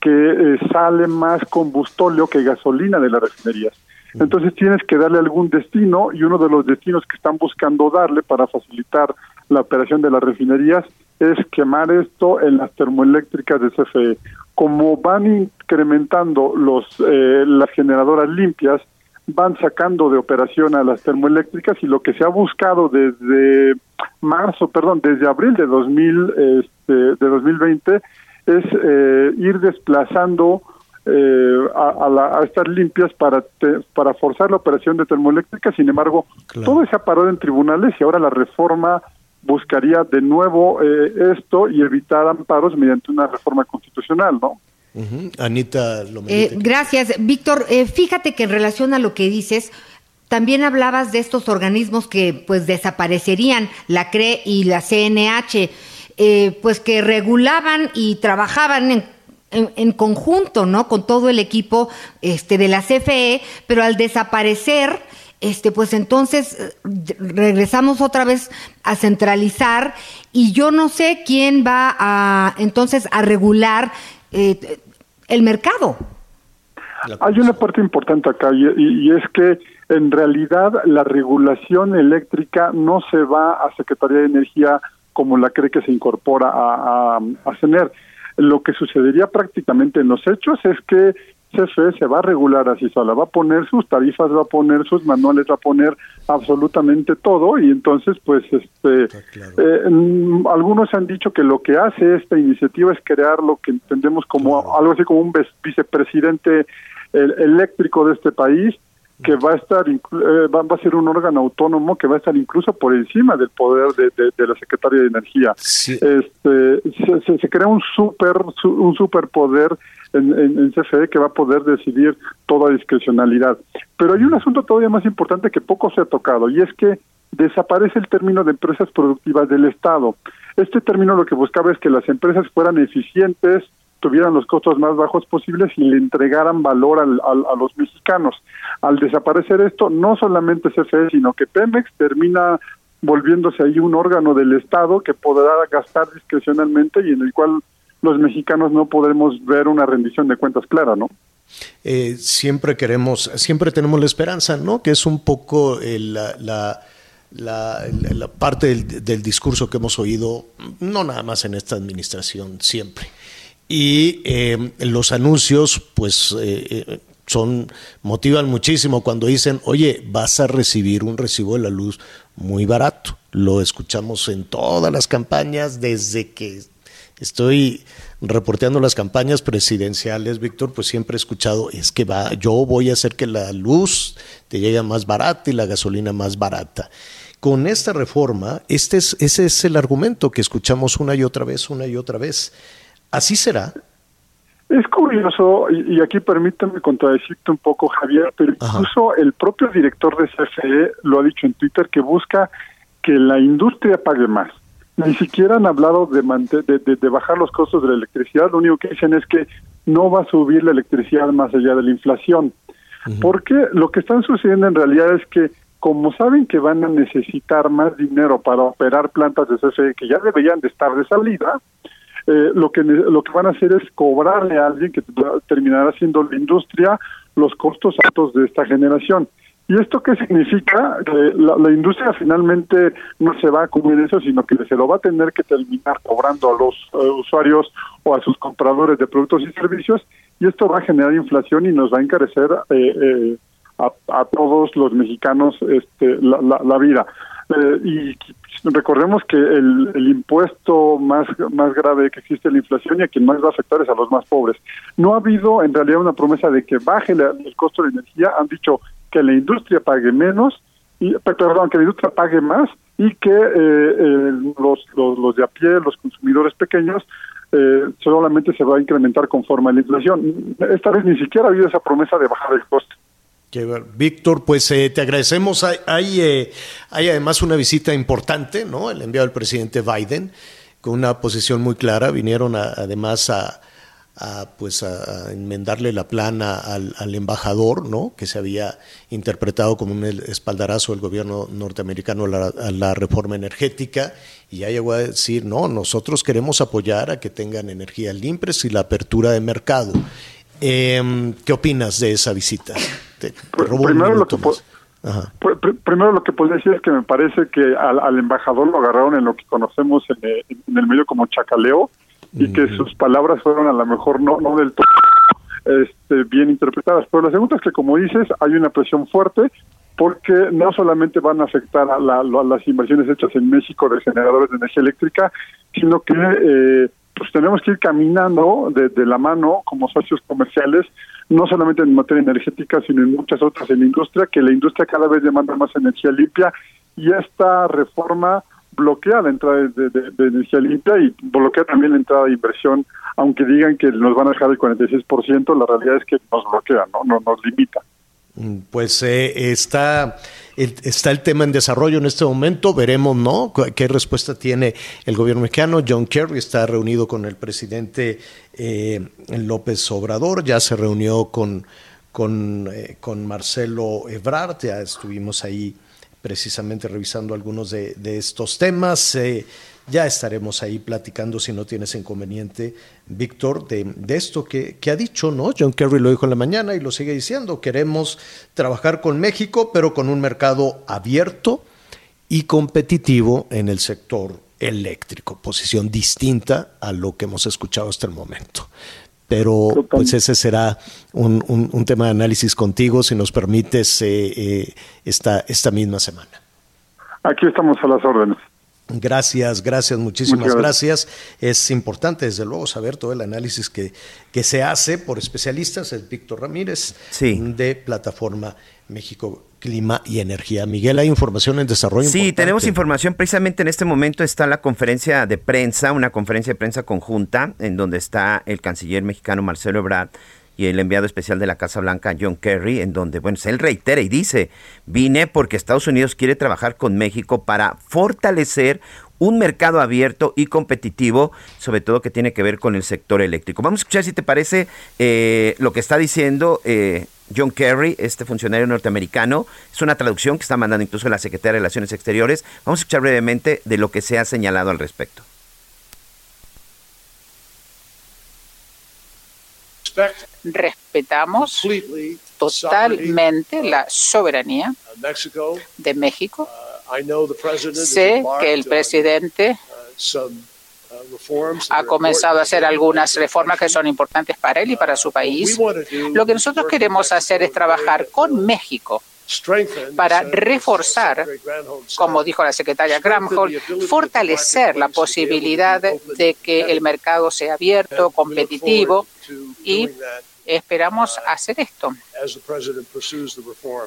que eh, sale más combustóleo que gasolina de las refinerías. Entonces tienes que darle algún destino y uno de los destinos que están buscando darle para facilitar la operación de las refinerías es quemar esto en las termoeléctricas de CFE. Como van incrementando los eh, las generadoras limpias, van sacando de operación a las termoeléctricas y lo que se ha buscado desde marzo, perdón, desde abril de 2000 este, de 2020 es eh, ir desplazando eh, a, a la- a estas limpias para te- para forzar la operación de termoeléctricas. Sin embargo, todo se ha parado en tribunales y ahora la reforma buscaría de nuevo eh, esto y evitar amparos mediante una reforma constitucional, ¿no? Anita Eh, Lomelí. gracias, Víctor. Eh, fíjate que en relación a lo que dices, también hablabas de estos organismos que pues desaparecerían, la CRE y la CNH, eh, pues que regulaban y trabajaban en, en- en conjunto, ¿no? Con todo el equipo este, de la CFE, pero al desaparecer, este, pues entonces eh, regresamos otra vez a centralizar y yo no sé quién va a entonces a regular eh, el mercado. Hay una parte importante acá y, y- y es que en realidad la regulación eléctrica no se va a Secretaría de Energía como la cree que se incorpora a, a, a CENER. Lo que sucedería prácticamente en los hechos es que CFE se va a regular así sola, va a poner sus tarifas, va a poner sus manuales, va a poner absolutamente todo y entonces pues este eh, mm, algunos han dicho que lo que hace esta iniciativa es crear lo que entendemos como algo así como un vicepresidente el- eléctrico de este país que va a estar eh, va, va a ser un órgano autónomo que va a estar incluso por encima del poder de, de- de la Secretaría de Energía. Este, se, se- se crea un super su- un superpoder en, en, en CFE que va a poder decidir toda discrecionalidad. Pero hay un asunto todavía más importante que poco se ha tocado y es que desaparece el término de empresas productivas del Estado. Este término lo que buscaba es que las empresas fueran eficientes, tuvieran los costos más bajos posibles y le entregaran valor al- al- a los mexicanos. Al desaparecer esto, no solamente CFE, sino que Pemex termina volviéndose ahí un órgano del Estado que podrá gastar discrecionalmente y en el cual los mexicanos no podremos ver una rendición de cuentas clara, ¿no? Eh, siempre queremos, siempre tenemos la esperanza, ¿no? Que es un poco eh, la, parte del, del discurso que hemos oído, no nada más en esta administración, siempre. Y eh, los anuncios, pues, eh, eh, son, motivan muchísimo cuando dicen, oye, vas a recibir un recibo de la luz muy barato. Lo escuchamos en todas las campañas desde que estoy reporteando las campañas presidenciales, Víctor, pues siempre he escuchado, es que va, yo voy a hacer que la luz te llegue más barata y la gasolina más barata. Con esta reforma, este es, ese es el argumento que escuchamos una y otra vez, una y otra vez. ¿Así será? Es curioso, y, y aquí permítame contradecirte un poco, Javier, pero incluso el propio director de CFE lo ha dicho en Twitter que busca que la industria pague más. Ni siquiera han hablado de, de, de- de bajar los costos de la electricidad, lo único que dicen es que no va a subir la electricidad más allá de la inflación. Porque lo que está sucediendo en realidad es que, como saben que van a necesitar más dinero para operar plantas de CFE que ya deberían de estar de salida, eh, lo que lo que van a hacer es cobrarle a alguien que terminará siendo la industria los costos altos de esta generación. ¿Y esto qué significa? Que la, industria finalmente no se va a cubrir eso, sino que se lo va a tener que terminar cobrando a los eh, usuarios o a sus compradores de productos y servicios, y esto va a generar inflación y nos va a encarecer eh, eh, a, a todos los mexicanos este, la vida. Eh, y recordemos que el, el impuesto más, más grave que existe es la inflación y a quien más va a afectar es a los más pobres. No ha habido en realidad una promesa de que baje la- el costo de energía, han dicho que la industria pague menos, y, pe- perdón, que la industria pague más y que eh, los, los, los de a pie, los consumidores pequeños, eh, solamente se va a incrementar conforme a la inflación. Esta vez ni siquiera ha habido esa promesa de bajar el ver- Víctor, pues eh, te agradecemos. Hay, hay, eh, hay además una visita importante, ¿no? El enviado del presidente Biden, con una posición muy clara. Vinieron a- además a, a, pues a, a enmendarle la plana al, al embajador, ¿no? Que se había interpretado como un espaldarazo del gobierno norteamericano a la, a la reforma energética. Y ya llegó a decir, no, nosotros queremos apoyar a que tengan energías limpias y la apertura de mercado. Em, ¿Qué opinas de esa visita? Te- te primero lo que. Ajá. Pr- pr- Primero lo que podría decir es que me parece que al, al embajador lo agarraron en lo que conocemos en, eh, en el medio como chacaleo y que sus palabras fueron a lo mejor no, no del todo este, bien interpretadas. Pero la segunda es que, como dices, hay una presión fuerte porque no solamente van a afectar a, la- a las inversiones hechas en México de generadores de energía eléctrica, sino que eh, pues tenemos que ir caminando de, de la mano como socios comerciales, no solamente en materia energética, sino en muchas otras en la industria, que la industria cada vez demanda más energía limpia y esta reforma bloquea la entrada de, de- energía limpia y bloquea también la entrada de inversión, aunque digan que nos van a dejar el 46%, la realidad es que nos bloquea, no, no nos limita. Mm, Pues eh, está, está el tema en desarrollo en este momento. Veremos, ¿no? ¿Qué respuesta tiene el gobierno mexicano? John Kerry está reunido con el presidente eh, López Obrador, ya se reunió con, con, eh, con Marcelo Ebrard, ya estuvimos ahí precisamente revisando algunos de, estos temas. Eh, ya estaremos ahí platicando, si no tienes inconveniente, Víctor, de, de esto que, que ha dicho, ¿no? John Kerry lo dijo en la mañana y lo sigue diciendo. Queremos trabajar con México, pero con un mercado abierto y competitivo en el sector eléctrico, posición distinta a lo que hemos escuchado hasta el momento. Pero pues ese será un, un- un tema de análisis contigo, si nos permites, eh, eh, esta, esta misma semana. Aquí estamos a las órdenes. Gracias, gracias, muchísimas gracias. Es importante, desde luego, saber todo el análisis que, que se hace por especialistas. Es Víctor Ramírez, de Plataforma México Clima y Energía. Miguel, hay información en desarrollo. Sí, importante. tenemos información. Precisamente en este momento está la conferencia de prensa, una conferencia de prensa conjunta, en donde está el canciller mexicano Marcelo Ebrard y el enviado especial de la Casa Blanca, John Kerry, en donde, bueno, él reitera y dice, vine porque Estados Unidos quiere trabajar con México para fortalecer un mercado abierto y competitivo, sobre todo que tiene que ver con el sector eléctrico. Vamos a escuchar, si te parece, eh, lo que está diciendo eh, John Kerry, este funcionario norteamericano. Es una traducción que está mandando incluso la Secretaría de Relaciones Exteriores. Vamos a escuchar brevemente de lo que se ha señalado al respecto. respetamos totalmente la soberanía de México. Sé que el presidente ha comenzado a hacer algunas reformas que son importantes para él y para su país. Lo que nosotros queremos hacer es trabajar con México para reforzar, como dijo la secretaria Gramholm, fortalecer la posibilidad de que el mercado sea abierto, competitivo y esperamos hacer esto.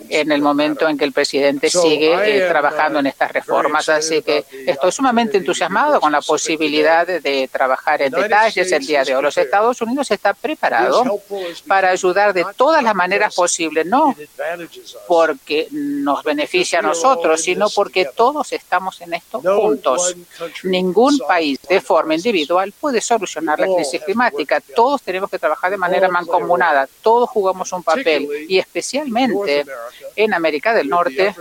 en el momento en que el presidente sigue eh, trabajando en estas reformas. Así que estoy sumamente entusiasmado con la posibilidad de trabajar en detalles el día de hoy. Los Estados Unidos está preparado para ayudar de todas las maneras posibles, no porque nos beneficia a nosotros, sino porque todos estamos en esto juntos. Ningún país de forma individual puede solucionar la crisis climática. Todos tenemos que trabajar de manera mancomunada. Todos jugamos un papel y especialmente en América del Norte,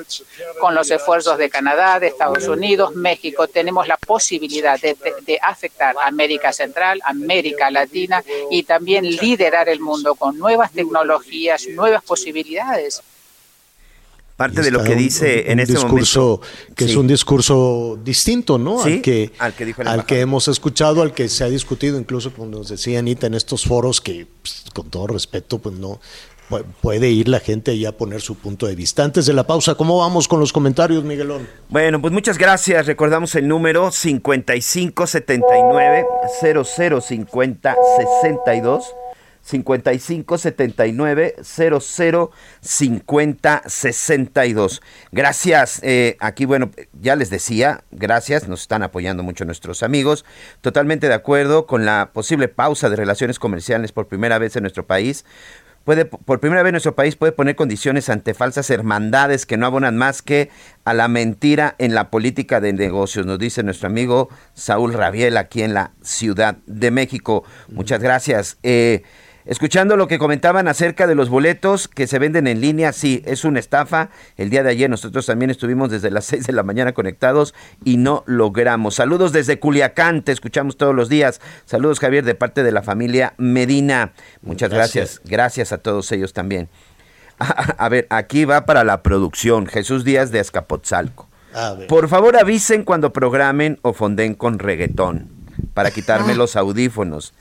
con los esfuerzos de Canadá, de Estados Unidos, México, tenemos la posibilidad de, de afectar a América Central, América Latina y también liderar el mundo con nuevas tecnologías, nuevas posibilidades parte de lo que dice en este discurso que es un discurso distinto, ¿no? Al que al que, al que hemos escuchado, al que se ha discutido, incluso como nos decía Anita en estos foros que, pues, con todo respeto, pues no puede ir la gente ahí a poner su punto de vista. Antes de la pausa, ¿cómo vamos con los comentarios, Miguelón? Bueno, pues muchas gracias. Recordamos el número 5579 0050 62 55 79 00 50 62. Gracias. Eh, aquí, bueno, ya les decía, gracias. Nos están apoyando mucho nuestros amigos. Totalmente de acuerdo con la posible pausa de relaciones comerciales por primera vez en nuestro país. Puede, por primera vez nuestro país puede poner condiciones ante falsas hermandades que no abonan más que a la mentira en la política de negocios, nos dice nuestro amigo Saúl Rabiel aquí en la Ciudad de México. Muchas gracias. Eh, Escuchando lo que comentaban acerca de los boletos que se venden en línea, sí, es una estafa. El día de ayer nosotros también estuvimos desde las 6 de la mañana conectados y no logramos. Saludos desde Culiacán, te escuchamos todos los días. Saludos Javier de parte de la familia Medina. Muchas gracias, gracias, a todos ellos también. A, ver, aquí va para la producción. Jesús Díaz de Azcapotzalco. Por favor avisen cuando programen o fonden con reggaetón para quitarme ah. los audífonos.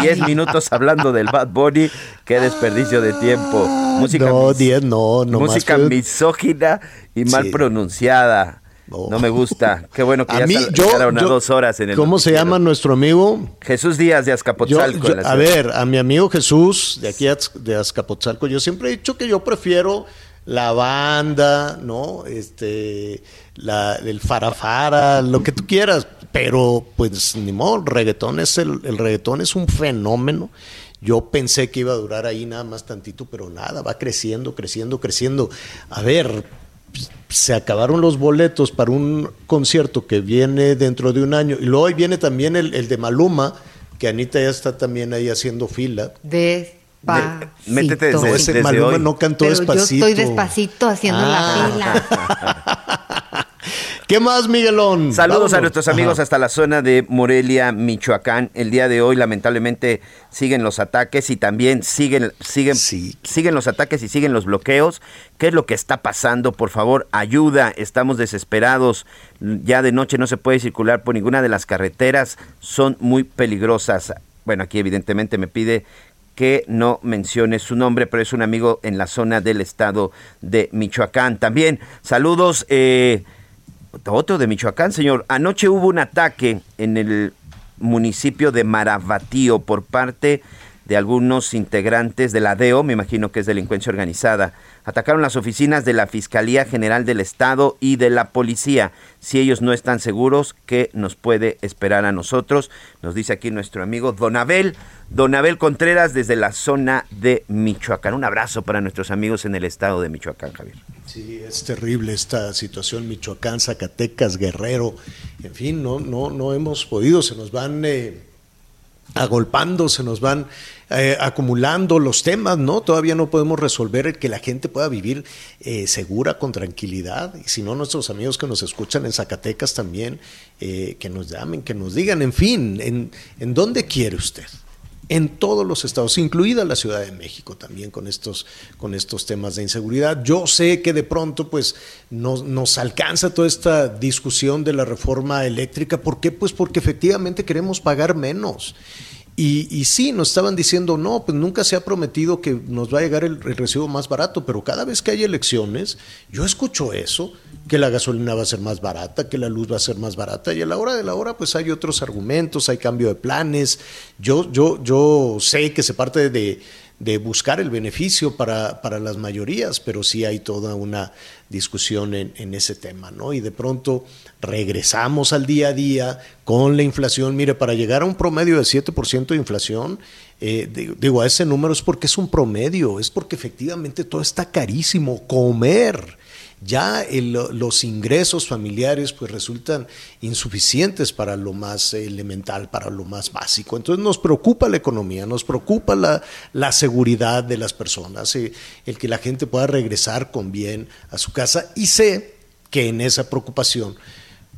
Diez minutos hablando del Bad Bunny, qué desperdicio de tiempo. Música no, diez no, no Música misógina y mal pronunciada. No. me gusta. Qué bueno que ya mí, dos horas en el. ¿Cómo se llama nuestro amigo? Jesús Díaz de Azcapotzalco. a ver, a mi amigo Jesús de aquí de Azcapotzalco, yo siempre he dicho que yo prefiero la banda, ¿no? Este, la, el farafara, lo que tú quieras, pero pues ni modo, el reggaetón es el, el reggaetón es un fenómeno. Yo pensé que iba a durar ahí nada más tantito, pero nada, va creciendo, creciendo, creciendo. A ver, se acabaron los boletos para un concierto que viene dentro de un año. Y luego viene también el, el de Maluma, que Anita ya está también ahí haciendo fila. Despacito. Métete desde, no, ese Maluma no cantó despacito. Yo estoy despacito haciendo la ah. fila. ¿Qué más, Miguelón? Saludos a nuestros amigos hasta la zona de Morelia, Michoacán. El día de hoy, lamentablemente, siguen los ataques y también siguen, siguen, siguen los ataques y siguen los bloqueos. ¿Qué es lo que está pasando? Por favor, ayuda. Estamos desesperados. Ya de noche no se puede circular por ninguna de las carreteras. Son muy peligrosas. Bueno, aquí evidentemente me pide que no mencione su nombre, pero es un amigo en la zona del estado de Michoacán. También saludos. Eh, otro de Michoacán, señor. Anoche hubo un ataque en el municipio de Marabatío por parte de algunos integrantes de la DEO, me imagino que es delincuencia organizada. Atacaron las oficinas de la Fiscalía General del Estado y de la Policía. Si ellos no están seguros, ¿qué nos puede esperar a nosotros? Nos dice aquí nuestro amigo Don Abel. Don Abel Contreras desde la zona de Michoacán. Un abrazo para nuestros amigos en el estado de Michoacán, Javier. Sí, es terrible esta situación, Michoacán, Zacatecas, Guerrero, en fin, no, no, no hemos podido, se nos van eh, agolpando, se nos van eh, acumulando los temas, ¿no? Todavía no podemos resolver que la gente pueda vivir eh, segura, con tranquilidad, y si no, nuestros amigos que nos escuchan en Zacatecas también, que nos llamen, que nos digan, en fin, ¿en, en dónde quiere usted? en todos los estados, incluida la Ciudad de México también con estos, con estos temas de inseguridad. Yo sé que de pronto pues nos, nos alcanza toda esta discusión de la reforma eléctrica. ¿Por qué? Pues porque efectivamente queremos pagar menos. Y, y, sí, nos estaban diciendo, no, pues nunca se ha prometido que nos va a llegar el, recibo más barato, pero cada vez que hay elecciones, yo escucho eso, que la gasolina va a ser más barata, que la luz va a ser más barata, y a la hora de la hora, pues hay otros argumentos, hay cambio de planes. Yo, yo, yo sé que se parte de, de buscar el beneficio para, para, las mayorías, pero sí hay toda una discusión en, en, ese tema, ¿no? Y de pronto regresamos al día a día con la inflación. Mire, para llegar a un promedio de 7% de inflación, eh, digo, a ese número es porque es un promedio, es porque efectivamente todo está carísimo. Comer ya el, los ingresos familiares pues resultan insuficientes para lo más elemental, para lo más básico. Entonces nos preocupa la economía, nos preocupa la, la seguridad de las personas, eh, el que la gente pueda regresar con bien a su casa y sé que en esa preocupación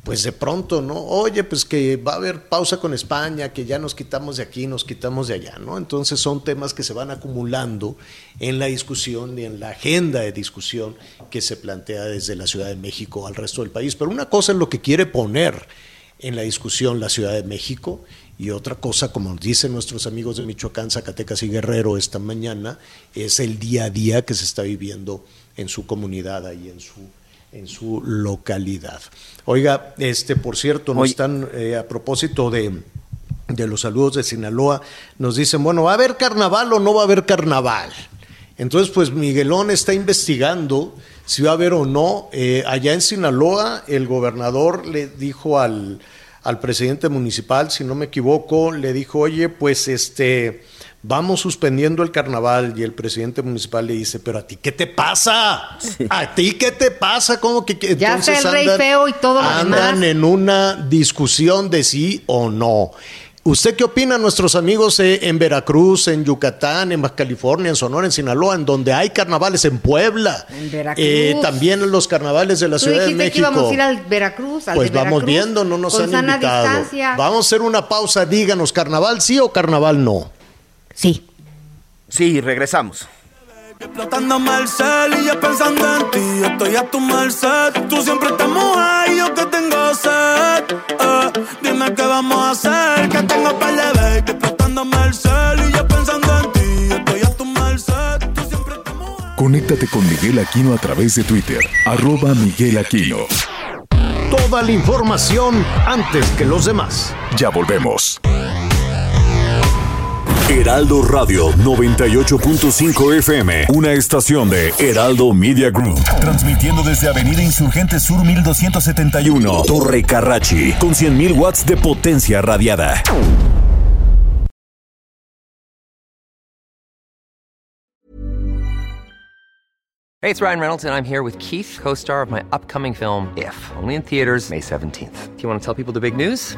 pues de pronto, ¿no? Oye, pues que va a haber pausa con España, que ya nos quitamos de aquí, nos quitamos de allá, ¿no? Entonces son temas que se van acumulando en la discusión y en la agenda de discusión que se plantea desde la Ciudad de México al resto del país. Pero una cosa es lo que quiere poner en la discusión la Ciudad de México y otra cosa, como dicen nuestros amigos de Michoacán, Zacatecas y Guerrero esta mañana, es el día a día que se está viviendo en su comunidad ahí en su en su localidad. Oiga, este, por cierto, nos están eh, a propósito de, de los saludos de Sinaloa, nos dicen, bueno, ¿va a haber carnaval o no va a haber carnaval? Entonces, pues Miguelón está investigando si va a haber o no. Eh, allá en Sinaloa, el gobernador le dijo al, al presidente municipal, si no me equivoco, le dijo, oye, pues este vamos suspendiendo el carnaval y el presidente municipal le dice, pero a ti qué te pasa? ¿A ti qué te pasa? ¿Cómo que ya entonces el rey feo y todo lo andan en una discusión de sí o no? ¿Usted qué opina, nuestros amigos eh, en Veracruz, en Yucatán, en Baja California, en Sonora, en Sinaloa, en donde hay carnavales en Puebla? En Veracruz. Eh, también en los carnavales de la Tú Ciudad de México. que íbamos a ir al Veracruz, al Pues de vamos viendo, no nos han invitado. distancia. Vamos a hacer una pausa, díganos, ¿carnaval sí o carnaval no? Sí. Sí, regresamos. Explotando Marcel y yo pensando en ti, estoy a tu merced. Tú siempre estás ahí, yo que tengo sed. Eh, dime qué vamos a hacer, que tengo para de baby. Explotando Marcel y yo pensando en ti, estoy a tu merced. Tú siempre estás Conéctate con Miguel Aquino a través de Twitter, arroba Miguel Aquino. Toda la información antes que los demás. Ya volvemos. Heraldo Radio 98.5 FM, una estación de Heraldo Media Group, transmitiendo desde Avenida Insurgente Sur 1271, Torre Carrachi, con 100.000 watts de potencia radiada. Hey, it's Ryan Reynolds, and I'm here with Keith, co star of my upcoming film, If, only in theaters, May 17th. Do you want to tell people the big news?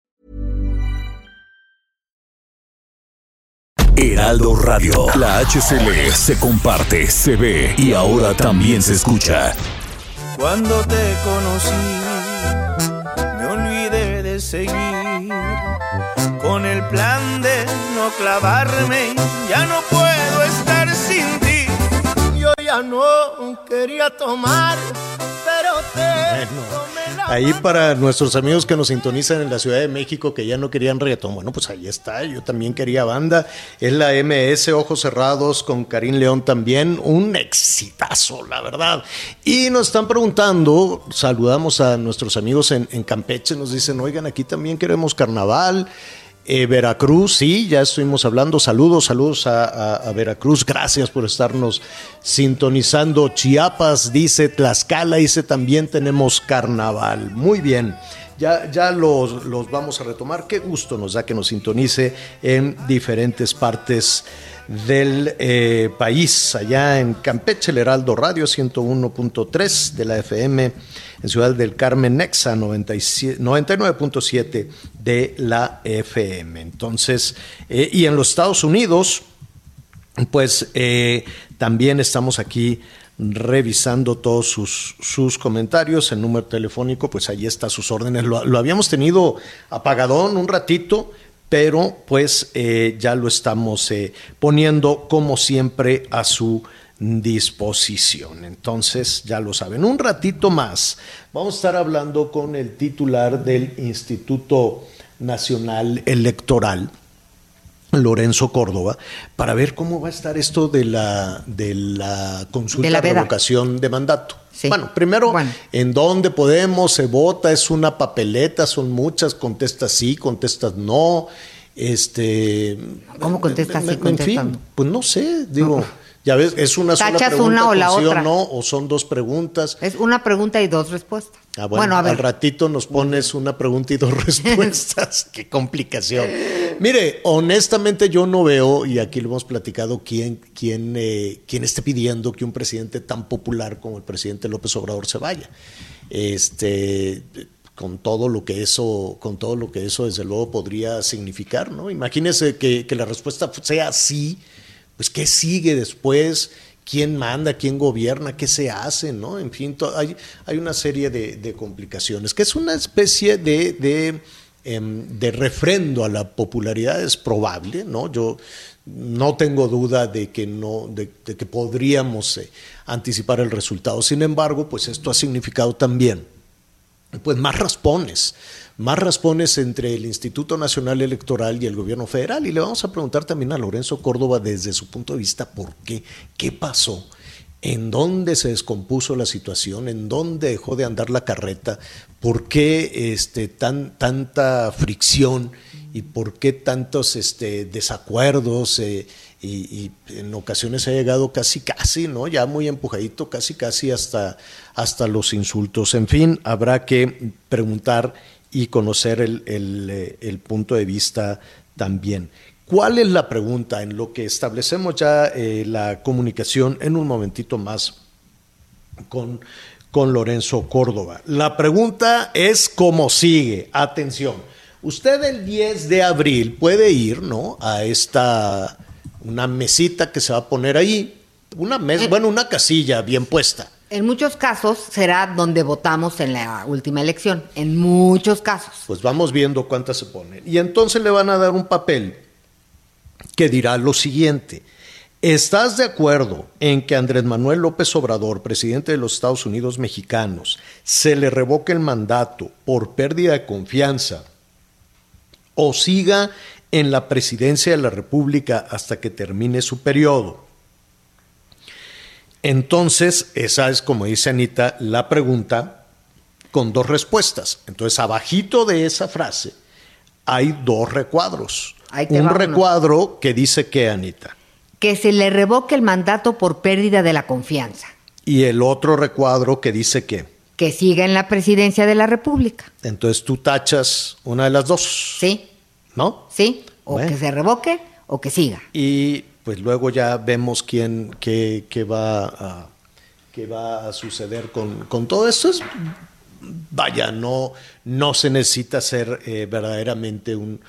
Heraldo Radio. La HCL se comparte, se ve y ahora también se escucha. Cuando te conocí, me olvidé de seguir con el plan de no clavarme. Ya no puedo estar sin ti. No quería tomar, pero te la Ahí para nuestros amigos que nos sintonizan en la Ciudad de México que ya no querían reggaetón, bueno, pues ahí está, yo también quería banda, es la MS Ojos Cerrados con Karim León también, un exitazo, la verdad. Y nos están preguntando, saludamos a nuestros amigos en, en Campeche, nos dicen, oigan, aquí también queremos carnaval. Eh, Veracruz, sí, ya estuvimos hablando. Saludos, saludos a, a, Veracruz. Gracias por estarnos sintonizando. Chiapas dice, Tlaxcala dice, también tenemos carnaval. Muy bien. Ya, ya los, los vamos a retomar. Qué gusto nos da que nos sintonice en diferentes partes del eh, país. Allá en Campeche, el Heraldo Radio 101.3 de la FM en Ciudad del Carmen, Nexa 99.7 de la FM. Entonces, eh, y en los Estados Unidos, pues eh, también estamos aquí revisando todos sus, sus, comentarios. El número telefónico, pues ahí está sus órdenes. Lo, lo habíamos tenido apagadón un ratito, pero pues eh, ya lo estamos poniendo como siempre a su disposición. Entonces, ya lo saben, un ratito más vamos a estar hablando con el titular del Instituto Nacional Electoral, Lorenzo Córdoba, para ver cómo va a estar esto de la, de la consulta de, la revocación de mandato. Bueno, primero, ¿en dónde podemos? ¿Se vota? ¿Es una papeleta? ¿Son muchas? ¿Contestas sí? ¿Contestas no? Este, ¿Cómo contestas sí? En fin, pues no sé, digo... Ya ves, es una sola pregunta una o la otra. o no, o son dos preguntas. Es una pregunta y dos respuestas. Ah, bueno, al ratito nos pones una pregunta y dos respuestas. Qué complicación. Mire, honestamente yo no veo, y aquí lo hemos platicado, quién, quién, eh, quién esté pidiendo que un presidente tan popular como el presidente López Obrador se vaya. Este con todo lo que eso, con todo lo que eso desde luego podría significar, ¿no? Imagínese que, que la respuesta sea sí pues qué sigue después, quién manda, quién gobierna, qué se hace, ¿no? En fin, hay, hay, una serie de, complicaciones, que es una especie de, em, de, refrendo a la popularidad, es probable, ¿no? Yo no tengo duda de que, no, de, que podríamos eh, anticipar el resultado. Sin embargo, pues esto ha significado también pues más raspones, más raspones entre el Instituto Nacional Electoral y el gobierno federal. Y le vamos a preguntar también a Lorenzo Córdoba desde su punto de vista por qué, qué pasó, en dónde se descompuso la situación, en dónde dejó de andar la carreta, por qué este, tan, tanta fricción y por qué tantos este, desacuerdos. Eh, y, en ocasiones ha llegado casi casi, ¿no? Ya muy empujadito, casi casi hasta, hasta los insultos. En fin, habrá que preguntar y conocer el, eh, el, punto de vista también. ¿Cuál es la pregunta en lo que establecemos ya eh, la comunicación en un momentito más con, con Lorenzo Córdoba? La pregunta es cómo sigue. Atención, usted el 10 de abril puede ir ¿no? a esta, una mesita que se va a poner ahí, una mesa, eh. bueno, una casilla bien puesta en muchos casos será donde votamos en la última elección, en muchos casos. Pues vamos viendo cuántas se ponen. Y entonces le van a dar un papel que dirá lo siguiente. ¿Estás de acuerdo en que Andrés Manuel López Obrador, presidente de los Estados Unidos mexicanos, se le revoque el mandato por pérdida de confianza o siga en la presidencia de la República hasta que termine su periodo? Entonces, esa es, como dice Anita, la pregunta con dos respuestas. Entonces, abajito de esa frase hay dos recuadros. Un recuadro que dice que, Anita. Que se le revoque el mandato por pérdida de la confianza. Y el otro recuadro que dice que. Que siga en la presidencia de la República. Entonces tú tachas una de las dos. Sí. ¿No? Sí. O que se revoque o que siga. Y pues luego ya vemos quién, qué, va, a, qué va a suceder con, todo esto. Es, vaya, no, no se necesita ser eh, verdaderamente un,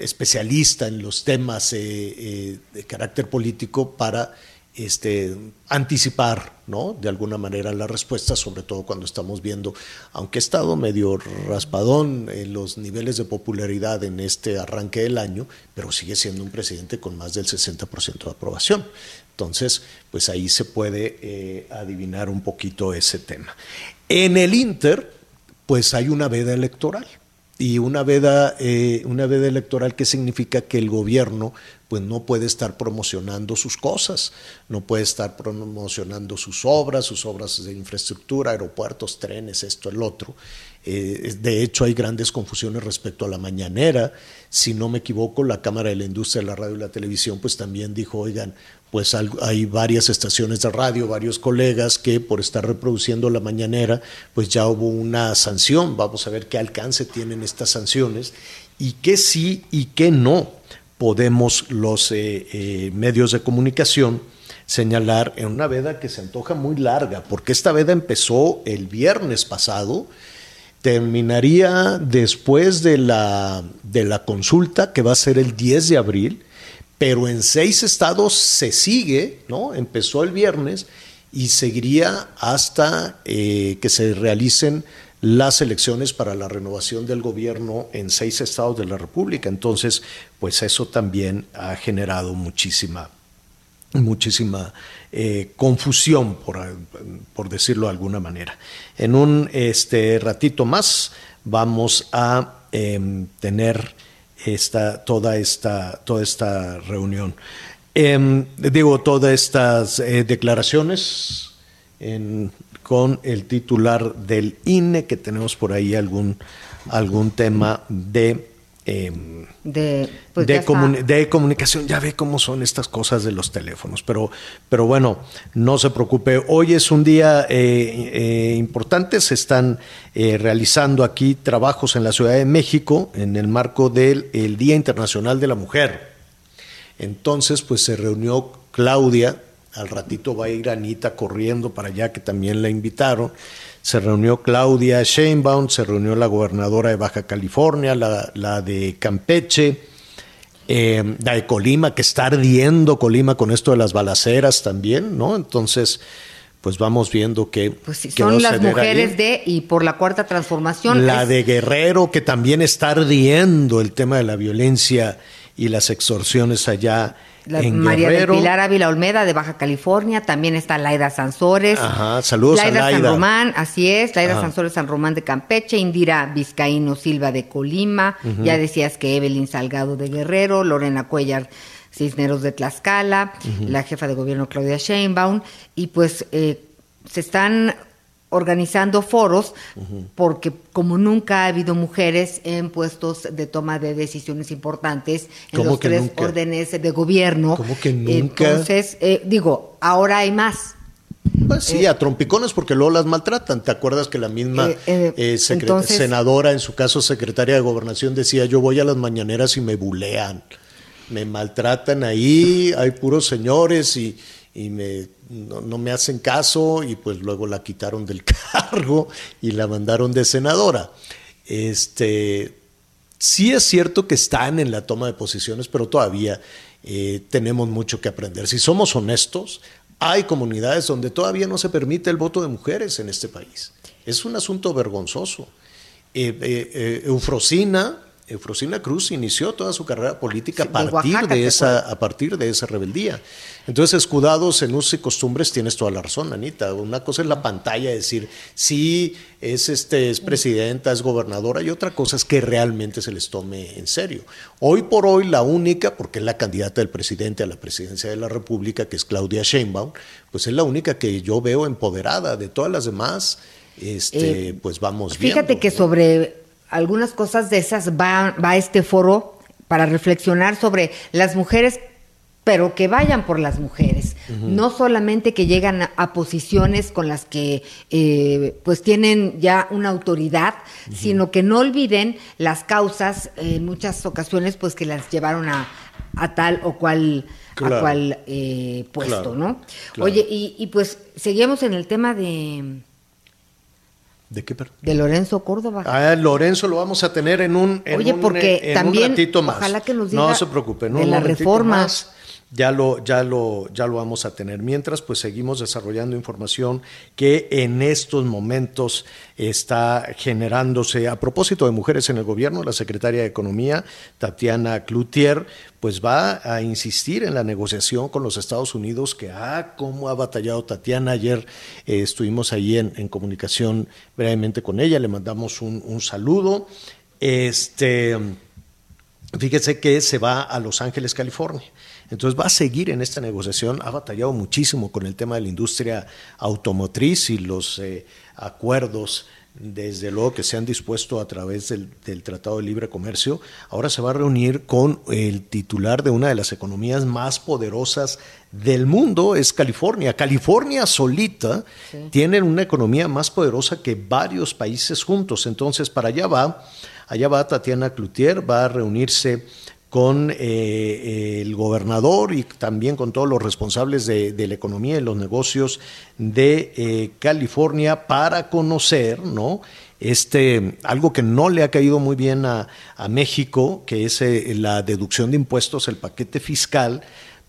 especialista en los temas eh, eh, de carácter político para este, anticipar, ¿no? De alguna manera la respuesta, sobre todo cuando estamos viendo, aunque ha estado medio raspadón en los niveles de popularidad en este arranque del año, pero sigue siendo un presidente con más del 60% de aprobación. Entonces, pues ahí se puede eh, adivinar un poquito ese tema. En el Inter, pues hay una veda electoral y una veda, eh, una veda electoral que significa que el gobierno pues no puede estar promocionando sus cosas, no puede estar promocionando sus obras, sus obras de infraestructura, aeropuertos, trenes, esto, el otro. Eh, de hecho, hay grandes confusiones respecto a la mañanera. Si no me equivoco, la Cámara de la Industria de la Radio y la Televisión pues también dijo, oigan, pues hay varias estaciones de radio, varios colegas que por estar reproduciendo la mañanera, pues ya hubo una sanción. Vamos a ver qué alcance tienen estas sanciones y qué sí y qué no podemos los eh, eh, medios de comunicación señalar en una veda que se antoja muy larga, porque esta veda empezó el viernes pasado, terminaría después de la, de la consulta, que va a ser el 10 de abril, pero en seis estados se sigue, ¿no? Empezó el viernes y seguiría hasta eh, que se realicen las elecciones para la renovación del gobierno en seis estados de la República. Entonces, pues eso también ha generado muchísima muchísima eh, confusión, por, por, decirlo de alguna manera. En un este, ratito más vamos a em, tener esta, toda, esta, toda esta reunión. Em, digo, todas estas eh, declaraciones con el titular del INE, que tenemos por ahí algún, algún tema de Em, de, pues de, comunicación. Ya ve cómo son estas cosas de los teléfonos, pero, pero bueno, no se preocupe. Hoy es un día eh, eh, importante, se están eh, realizando aquí trabajos en la Ciudad de México en el marco del el Día Internacional de la Mujer. Entonces, pues se reunió Claudia, al ratito va a ir Anita corriendo para allá, que también la invitaron se reunió Claudia Sheinbaum, se reunió la gobernadora de Baja California, la, de Campeche, eh, la de Colima, que está ardiendo Colima con esto de las balaceras también, ¿no? Entonces, pues vamos viendo que... Pues sí, son las mujeres de y por la cuarta transformación. La de Guerrero, que también está ardiendo el tema de la violencia y las extorsiones allá María del Pilar Ávila Olmeda de Baja California, también está Laida Sansores. Ajá, saludos Laida a Laida. San Román, así es, Laida Sansores San Román de Campeche, Indira Vizcaíno Silva de Colima, ya decías que Evelyn Salgado de Guerrero, Lorena Cuellar Cisneros de Tlaxcala, la jefa de gobierno Claudia Sheinbaum, y pues eh, se están organizando foros porque como nunca ha habido mujeres en puestos de toma de decisiones importantes en los tres órdenes de gobierno. ¿Cómo que nunca? Entonces, eh, digo, ahora hay más. Pues sí, eh, a trompicones porque luego las maltratan. ¿Te acuerdas que la misma eh, senadora, en su caso secretaria de gobernación, decía yo voy a las mañaneras y me bulean, me maltratan ahí, hay puros señores y, y me no, me hacen caso y pues luego la quitaron del cargo y la mandaron de senadora. Este, sí es cierto que están en la toma de posiciones, pero todavía eh, tenemos mucho que aprender. Si somos honestos, hay comunidades donde todavía no se permite el voto de mujeres en este país. Es un asunto vergonzoso. Eh, eh, Eufrosina, Eufrosina Cruz inició toda su carrera política a partir de, esa, a partir de esa rebeldía. Entonces, escudados en usos y costumbres, tienes toda la razón, Anita. Una cosa es la pantalla, decir, sí, es, este, es presidenta, es gobernadora, y otra cosa es que realmente se les tome en serio. Hoy por hoy, la única, porque es la candidata del presidente a la presidencia de la República, que es Claudia Sheinbaum, pues es la única que yo veo empoderada. De todas las demás, este, eh, pues vamos bien. Fíjate que sobre algunas cosas de esas va, va este foro para reflexionar sobre las mujeres pero que vayan por las mujeres, no solamente que llegan a, posiciones con las que eh, pues tienen ya una autoridad, sino que no olviden las causas en muchas ocasiones pues que las llevaron a, tal o cual a cual eh, puesto, ¿no? Oye, y, y pues seguimos en el tema de ¿De qué? De Lorenzo Córdoba. Ah, Lorenzo lo vamos a tener en un, en Oye, porque en también, un ratito más. Ojalá que nos diga no se preocupen, de las reformas. Ya lo, ya, lo, ya lo vamos a tener. Mientras, pues seguimos desarrollando información que en estos momentos está generándose. A propósito de mujeres en el gobierno, la secretaria de Economía, Tatiana Cloutier, pues va a insistir en la negociación con los Estados Unidos, que ah, cómo ha batallado Tatiana. Ayer eh, estuvimos ahí en, comunicación brevemente con ella, le mandamos un, un saludo. Este, fíjese que se va a Los Ángeles, California. Entonces va a seguir en esta negociación, ha batallado muchísimo con el tema de la industria automotriz y los eh, acuerdos desde luego que se han dispuesto a través del, Tratado de Libre Comercio, ahora se va a reunir con el titular de una de las economías más poderosas del mundo, es California. California solita tiene una economía más poderosa que varios países juntos, entonces para allá va, allá va Tatiana Cloutier, va a reunirse con eh, el gobernador y también con todos los responsables de, la economía y los negocios de eh, California para conocer, ¿no? Este, algo que no le ha caído muy bien a, México, que es eh, la deducción de impuestos, el paquete fiscal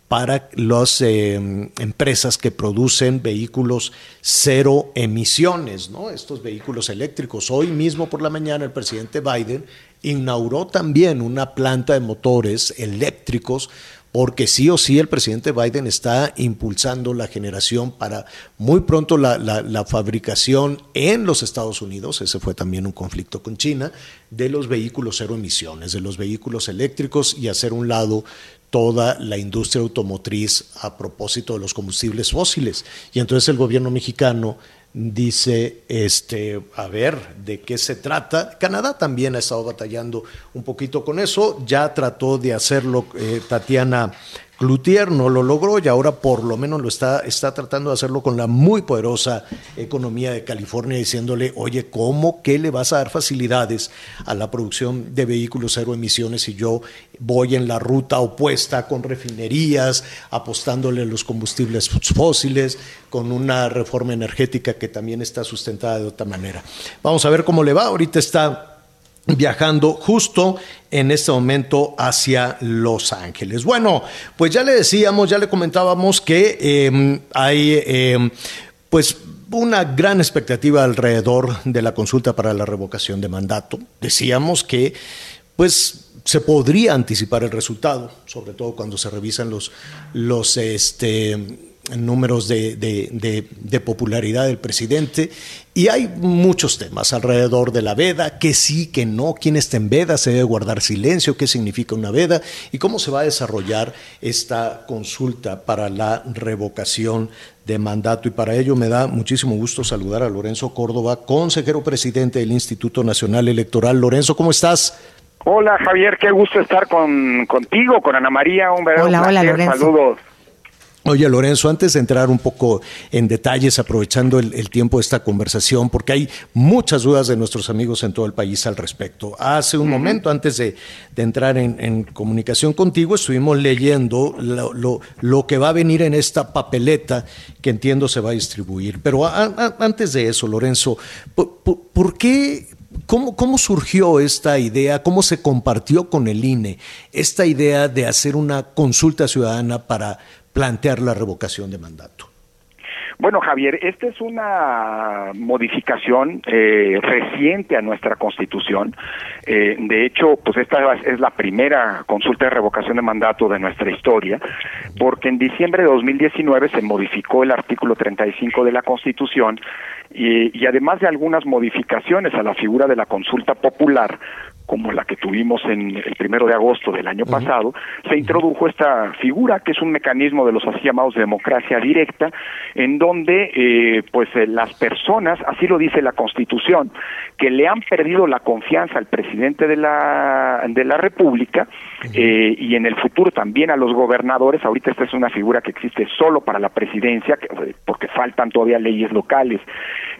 para las empresas que producen vehículos cero emisiones, ¿no? Estos vehículos eléctricos. Hoy mismo por la mañana el presidente Biden inauguró también una planta de motores eléctricos porque sí o sí el presidente Biden está impulsando la generación para muy pronto la, la fabricación en los Estados Unidos, ese fue también un conflicto con China, de los vehículos cero emisiones, de los vehículos eléctricos y hacer un lado toda la industria automotriz a propósito de los combustibles fósiles. Y entonces el gobierno mexicano dice, este, a ver, ¿de qué se trata? Canadá también ha estado batallando un poquito con eso, ya trató de hacerlo eh, Tatiana Cloutier no lo logró y ahora por lo menos lo está, está tratando de hacerlo con la muy poderosa economía de California, diciéndole, oye, ¿cómo que le vas a dar facilidades a la producción de vehículos cero emisiones si yo voy en la ruta opuesta con refinerías, apostándole a los combustibles fósiles, con una reforma energética que también está sustentada de otra manera? Vamos a ver cómo le va. Ahorita está viajando justo en este momento hacia Los Ángeles. Bueno, pues ya le decíamos, ya le comentábamos que em, hay em, pues una gran expectativa alrededor de la consulta para la revocación de mandato. Decíamos que pues se podría anticipar el resultado, sobre todo cuando se revisan los, los este, números de, de, popularidad del presidente y hay muchos temas alrededor de la veda, que sí, que no, quién está en veda, se debe guardar silencio, qué significa una veda y cómo se va a desarrollar esta consulta para la revocación de mandato. Y para ello me da muchísimo gusto saludar a Lorenzo Córdoba, consejero presidente del Instituto Nacional Electoral. Lorenzo, ¿cómo estás? Hola Javier, qué gusto estar con, contigo, con Ana María, un verdadero hola, Hola, Lorenzo. Saludos. Oye, Lorenzo, antes de entrar un poco en detalles, aprovechando el, tiempo de esta conversación, porque hay muchas dudas de nuestros amigos en todo el país al respecto. Hace un momento, antes de, entrar en, comunicación contigo, estuvimos leyendo lo, que va a venir en esta papeleta que entiendo se va a distribuir. Pero antes de eso, Lorenzo, ¿por, qué ¿Cómo, ¿Cómo, surgió esta idea? ¿Cómo se compartió con el INE esta idea de hacer una consulta ciudadana para, plantear la revocación de mandato. Bueno, Javier, esta es una modificación eh, reciente a nuestra Constitución. Eh, de hecho, pues esta es la primera consulta de revocación de mandato de nuestra historia, porque en diciembre de 2019 se modificó el artículo 35 de la Constitución y, y además de algunas modificaciones a la figura de la consulta popular, como la que tuvimos en el primero de agosto del año pasado, se introdujo esta figura que es un mecanismo de los así llamados democracia directa, en donde eh, pues eh, las personas, así lo dice la Constitución, que le han perdido la confianza al presidente de la de la República eh, y en el futuro también a los gobernadores. Ahorita esta es una figura que existe solo para la presidencia, porque faltan todavía leyes locales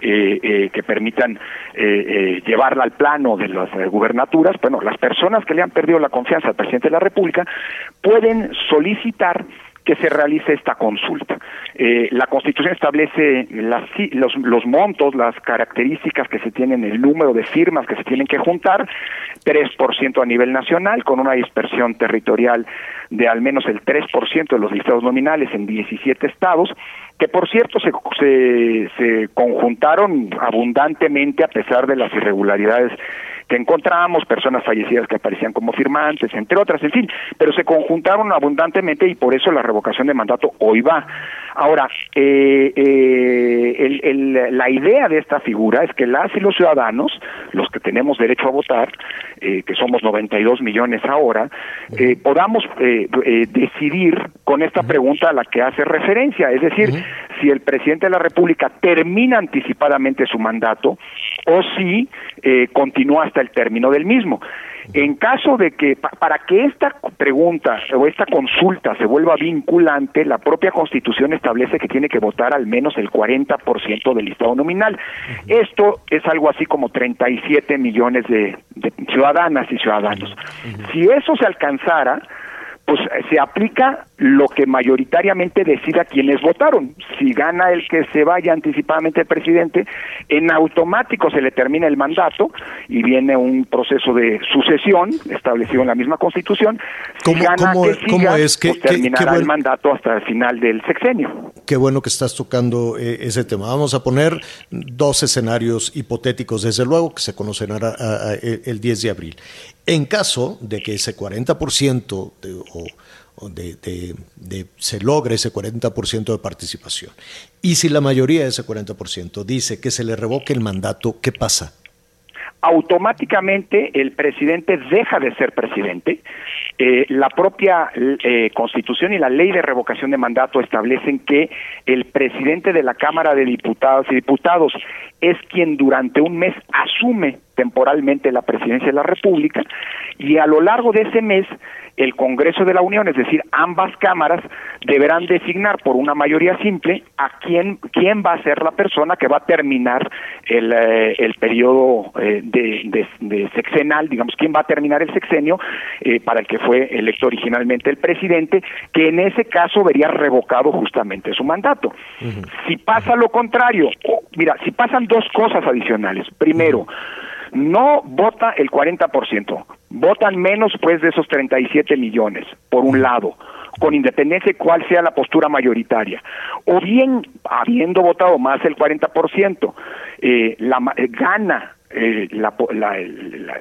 que permitan llevarla al plano de los gubernadores bueno, las personas que le han perdido la confianza al presidente de la República pueden solicitar que se realice esta consulta. Eh, la Constitución establece las, los, los, montos, las características que se tienen, el número de firmas que se tienen que juntar, 3% a nivel nacional, con una dispersión territorial de al menos el 3% de los listados nominales en 17 estados, que por cierto se, se, se conjuntaron abundantemente a pesar de las irregularidades que encontramos, personas fallecidas que aparecían como firmantes, entre otras, en fin, pero se conjuntaron abundantemente y por eso la revocación de mandato hoy va. Ahora, eh, eh, la idea de esta figura es que las y los ciudadanos, los que tenemos derecho a votar, eh, que somos 92 millones ahora, podamos decidir con esta pregunta a la que hace referencia, es decir, si el presidente de la República termina anticipadamente su mandato o si continúa hasta el término del mismo. En caso de que, para que esta pregunta o esta consulta se vuelva vinculante, la propia Constitución establece que tiene que votar al menos el 40% del listado nominal. Esto es algo así como 37 millones de, de ciudadanas y ciudadanos. Si eso se alcanzara, pues se aplica lo que mayoritariamente decida quienes votaron. Si gana el que se vaya anticipadamente el presidente, en automático se le termina el mandato y viene un proceso de sucesión establecido en la misma Constitución. Si ¿Cómo, gana cómo, que siga, es que pues terminará el mandato hasta el final del sexenio. Qué bueno que estás tocando eh, ese tema. Vamos a poner dos escenarios hipotéticos, desde luego, que se conocerán el 10 de abril. En caso de que ese 40% de, o de, se logre ese 40% de participación. Y si la mayoría de ese 40% dice que se le revoque el mandato, ¿qué pasa? Automáticamente el presidente deja de ser presidente. Eh, la propia eh, Constitución y la ley de revocación de mandato establecen que el presidente de la Cámara de Diputados y Diputados es quien durante un mes asume temporalmente la presidencia de la República y a lo largo de ese mes el Congreso de la Unión, es decir, ambas cámaras deberán designar por una mayoría simple a quién, quién va a ser la persona que va a terminar el, eh, el periodo eh, de, de, sexenal, digamos, quién va a terminar el sexenio eh, para el que fue electo originalmente el presidente, que en ese caso vería revocado justamente su mandato. Si pasa lo contrario, mira, si pasan dos cosas adicionales. Primero, no vota el 40%, votan menos pues de esos 37 millones, por un lado, con independencia de cuál sea la postura mayoritaria. O bien, habiendo votado más del 40%, eh, la, eh, gana eh, la,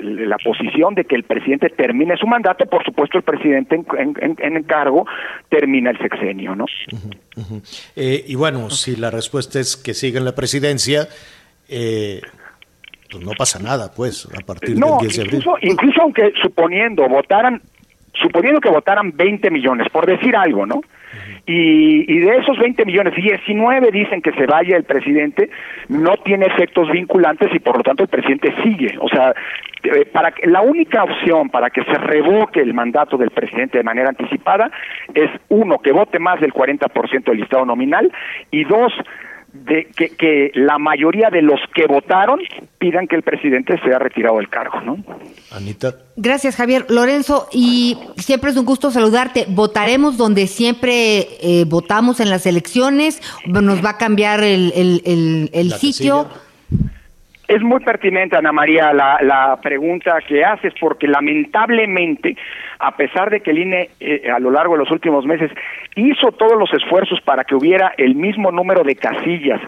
la, posición de que el presidente termine su mandato, por supuesto el presidente en, en, cargo termina el sexenio, ¿no? Eh, y bueno, si la respuesta es que siga en la presidencia, eh, no pasa nada, pues, a partir del 10 de abril. Incluso, incluso aunque suponiendo votaran, suponiendo que votaran 20 millones, por decir algo, ¿no? Y, y, de esos 20 millones, 19 dicen que se vaya el presidente, no tiene efectos vinculantes y por lo tanto el presidente sigue. O sea, eh, para que, la única opción para que se revoque el mandato del presidente de manera anticipada es uno, que vote más del 40% del listado nominal y dos, de que, que, la mayoría de los que votaron pidan que el presidente sea retirado del cargo, ¿no? Anita. Gracias, Javier. Lorenzo, y siempre es un gusto saludarte. ¿Votaremos donde siempre eh, votamos en las elecciones? ¿Nos va a cambiar el, el, el, el sitio? Es muy pertinente, Ana María, la, la, pregunta que haces, porque lamentablemente, a pesar de que el INE eh, a lo largo de los últimos meses hizo todos los esfuerzos para que hubiera el mismo número de casillas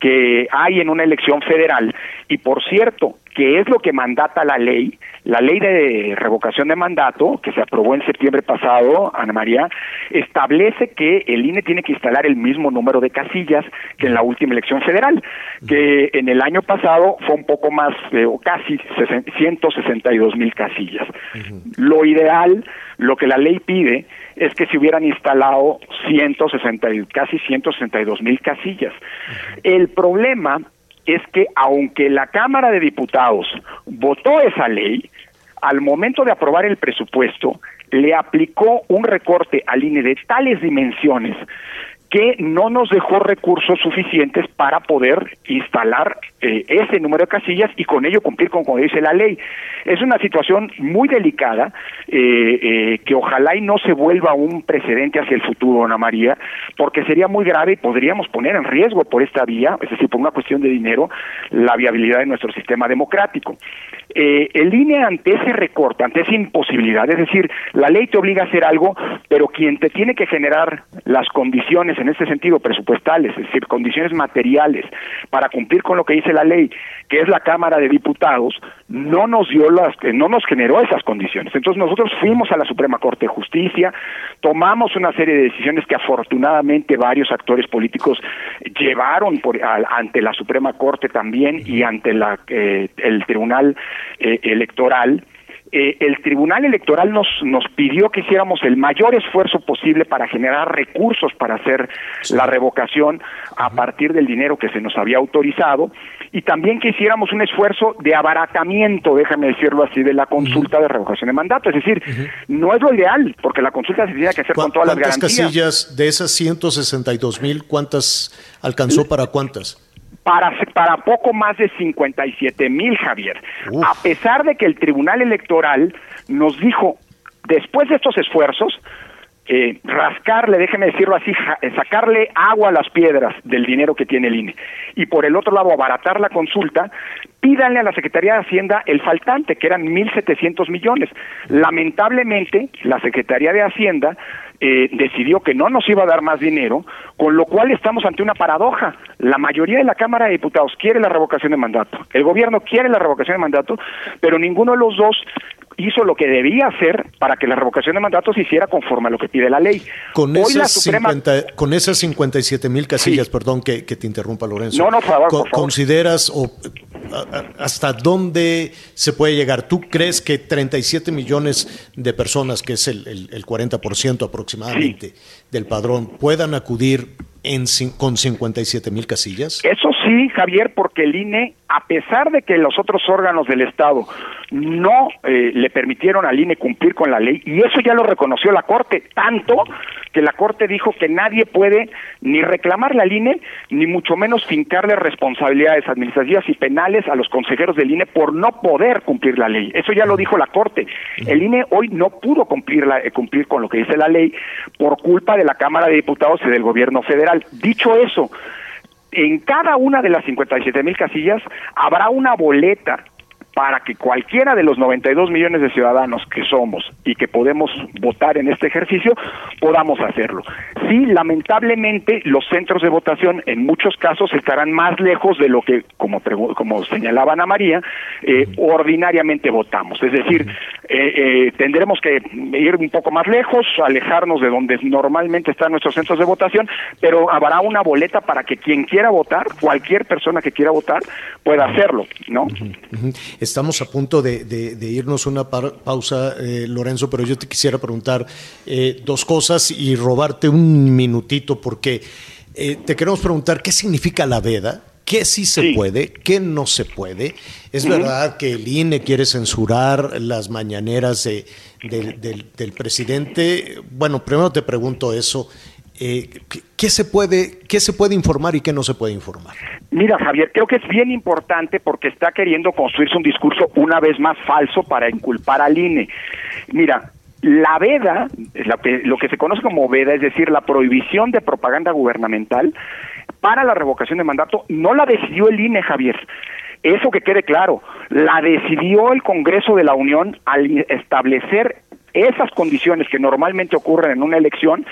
que hay en una elección federal, y por cierto, que es lo que mandata la ley, la ley de revocación de mandato, que se aprobó en septiembre pasado, Ana María, establece que el INE tiene que instalar el mismo número de casillas que en la última elección federal, que en el año pasado fue un poco más, eh, o casi 162 mil casillas. Lo ideal, lo que la ley pide, es que se hubieran instalado 160, casi 162 mil casillas. El problema es que aunque la Cámara de Diputados votó esa ley, al momento de aprobar el presupuesto, le aplicó un recorte al INE de tales dimensiones que no nos dejó recursos suficientes para poder instalar eh, ese número de casillas y con ello cumplir con como dice la ley. Es una situación muy delicada eh, eh, que ojalá y no se vuelva un precedente hacia el futuro, Ana María, porque sería muy grave y podríamos poner en riesgo por esta vía, es decir, por una cuestión de dinero, la viabilidad de nuestro sistema democrático. Eh, el INE ante ese recorte, ante esa imposibilidad, es decir, la ley te obliga a hacer algo, pero quien te tiene que generar las condiciones en ese sentido presupuestales, es decir, condiciones materiales para cumplir con lo que dice la ley, que es la Cámara de Diputados, no nos dio las, no nos generó esas condiciones. Entonces nosotros fuimos a la Suprema Corte de Justicia, tomamos una serie de decisiones que afortunadamente varios actores políticos llevaron por, a, ante la Suprema Corte también y ante la, eh, el Tribunal eh, Electoral eh, el Tribunal Electoral nos, nos pidió que hiciéramos el mayor esfuerzo posible para generar recursos para hacer la revocación a partir del dinero que se nos había autorizado y también que hiciéramos un esfuerzo de abaratamiento, déjame decirlo así, de la consulta de revocación de mandato. Es decir, no es lo ideal, porque la consulta se tiene que hacer con todas las garantías. ¿Cuántas casillas de esas 162 mil, cuántas alcanzó para cuántas? Para, para poco más de 57 mil, Javier. Uf. A pesar de que el Tribunal Electoral nos dijo, después de estos esfuerzos, eh, rascarle, déjeme decirlo así, sacarle agua a las piedras del dinero que tiene el INE. Y por el otro lado, abaratar la consulta, pídanle a la Secretaría de Hacienda el faltante, que eran 1.700 millones. Lamentablemente, la Secretaría de Hacienda eh, decidió que no nos iba a dar más dinero, con lo cual estamos ante una paradoja. La mayoría de la Cámara de Diputados quiere la revocación de mandato, el gobierno quiere la revocación de mandato, pero ninguno de los dos hizo lo que debía hacer para que la revocación de mandato se hiciera conforme a lo que pide la ley. Con, esas, 50, con esas 57 mil casillas, perdón que, te interrumpa Lorenzo. No, no, por favor, ¿Consideras o hasta dónde se puede llegar? ¿Tú crees que 37 millones de personas, que es el, el, 40% aproximadamente del padrón, puedan acudir en, con 57 mil casillas? Eso sí, Javier, porque el INE, a pesar de que los otros órganos del Estado no eh, le permitieron al INE cumplir con la ley, y eso ya lo reconoció la Corte, tanto que la Corte dijo que nadie puede ni reclamarle al INE, ni mucho menos fincarle responsabilidades administrativas y penales a los consejeros del INE por no poder cumplir la ley. Eso ya lo dijo la Corte. El INE hoy no pudo cumplir, eh, cumplir con lo que dice la ley por culpa de la Cámara de Diputados y del Gobierno Federal. Dicho eso, en cada una de las 57 mil casillas habrá una boleta para que cualquiera de los 92 millones de ciudadanos que somos y que podemos votar en este ejercicio podamos hacerlo. Sí, lamentablemente los centros de votación en muchos casos estarán más lejos de lo que, como, como señalaba Ana María, eh, ordinariamente votamos. Es decir, eh, eh, tendremos que ir un poco más lejos, alejarnos de donde normalmente están nuestros centros de votación, pero habrá una boleta para que quien quiera votar, cualquier persona que quiera votar, pueda hacerlo, ¿no? Estamos a punto de, irnos una pausa, eh, Lorenzo, pero yo te quisiera preguntar eh, dos cosas y robarte un minutito porque eh, te queremos preguntar qué significa la veda. ¿Qué sí se puede? ¿Qué no se puede? Es verdad que el INE quiere censurar las mañaneras del, presidente. Bueno, primero te pregunto eso. Eh, ¿qué, se puede, ¿Qué se puede informar y qué no se puede informar? Mira, Javier, creo que es bien importante porque está queriendo construirse un discurso una vez más falso para inculpar al INE. Mira, la veda, lo que se conoce como veda, es decir, la prohibición de propaganda gubernamental para la revocación de mandato, no la decidió el INE, Javier. Eso que quede claro, la decidió el Congreso de la Unión al establecer esas condiciones que normalmente ocurren en una elección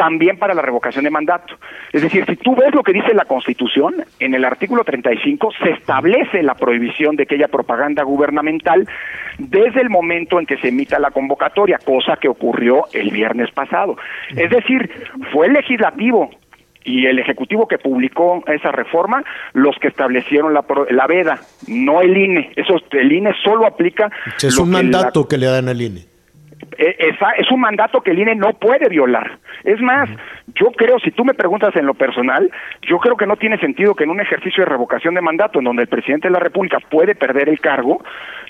también para la revocación de mandato. Es decir, si tú ves lo que dice la Constitución, en el artículo 35 se establece la prohibición de aquella propaganda gubernamental desde el momento en que se emita la convocatoria, cosa que ocurrió el viernes pasado. Es decir, fue el legislativo y el Ejecutivo que publicó esa reforma, los que establecieron la, la veda, no el INE. Eso, el INE solo aplica... Es un mandato que le dan al INE. E, es un mandato que el INE no puede violar. Es más, yo creo, si tú me preguntas en lo personal, yo creo que no tiene sentido que en un ejercicio de revocación de mandato, en donde el presidente de la República puede perder el cargo,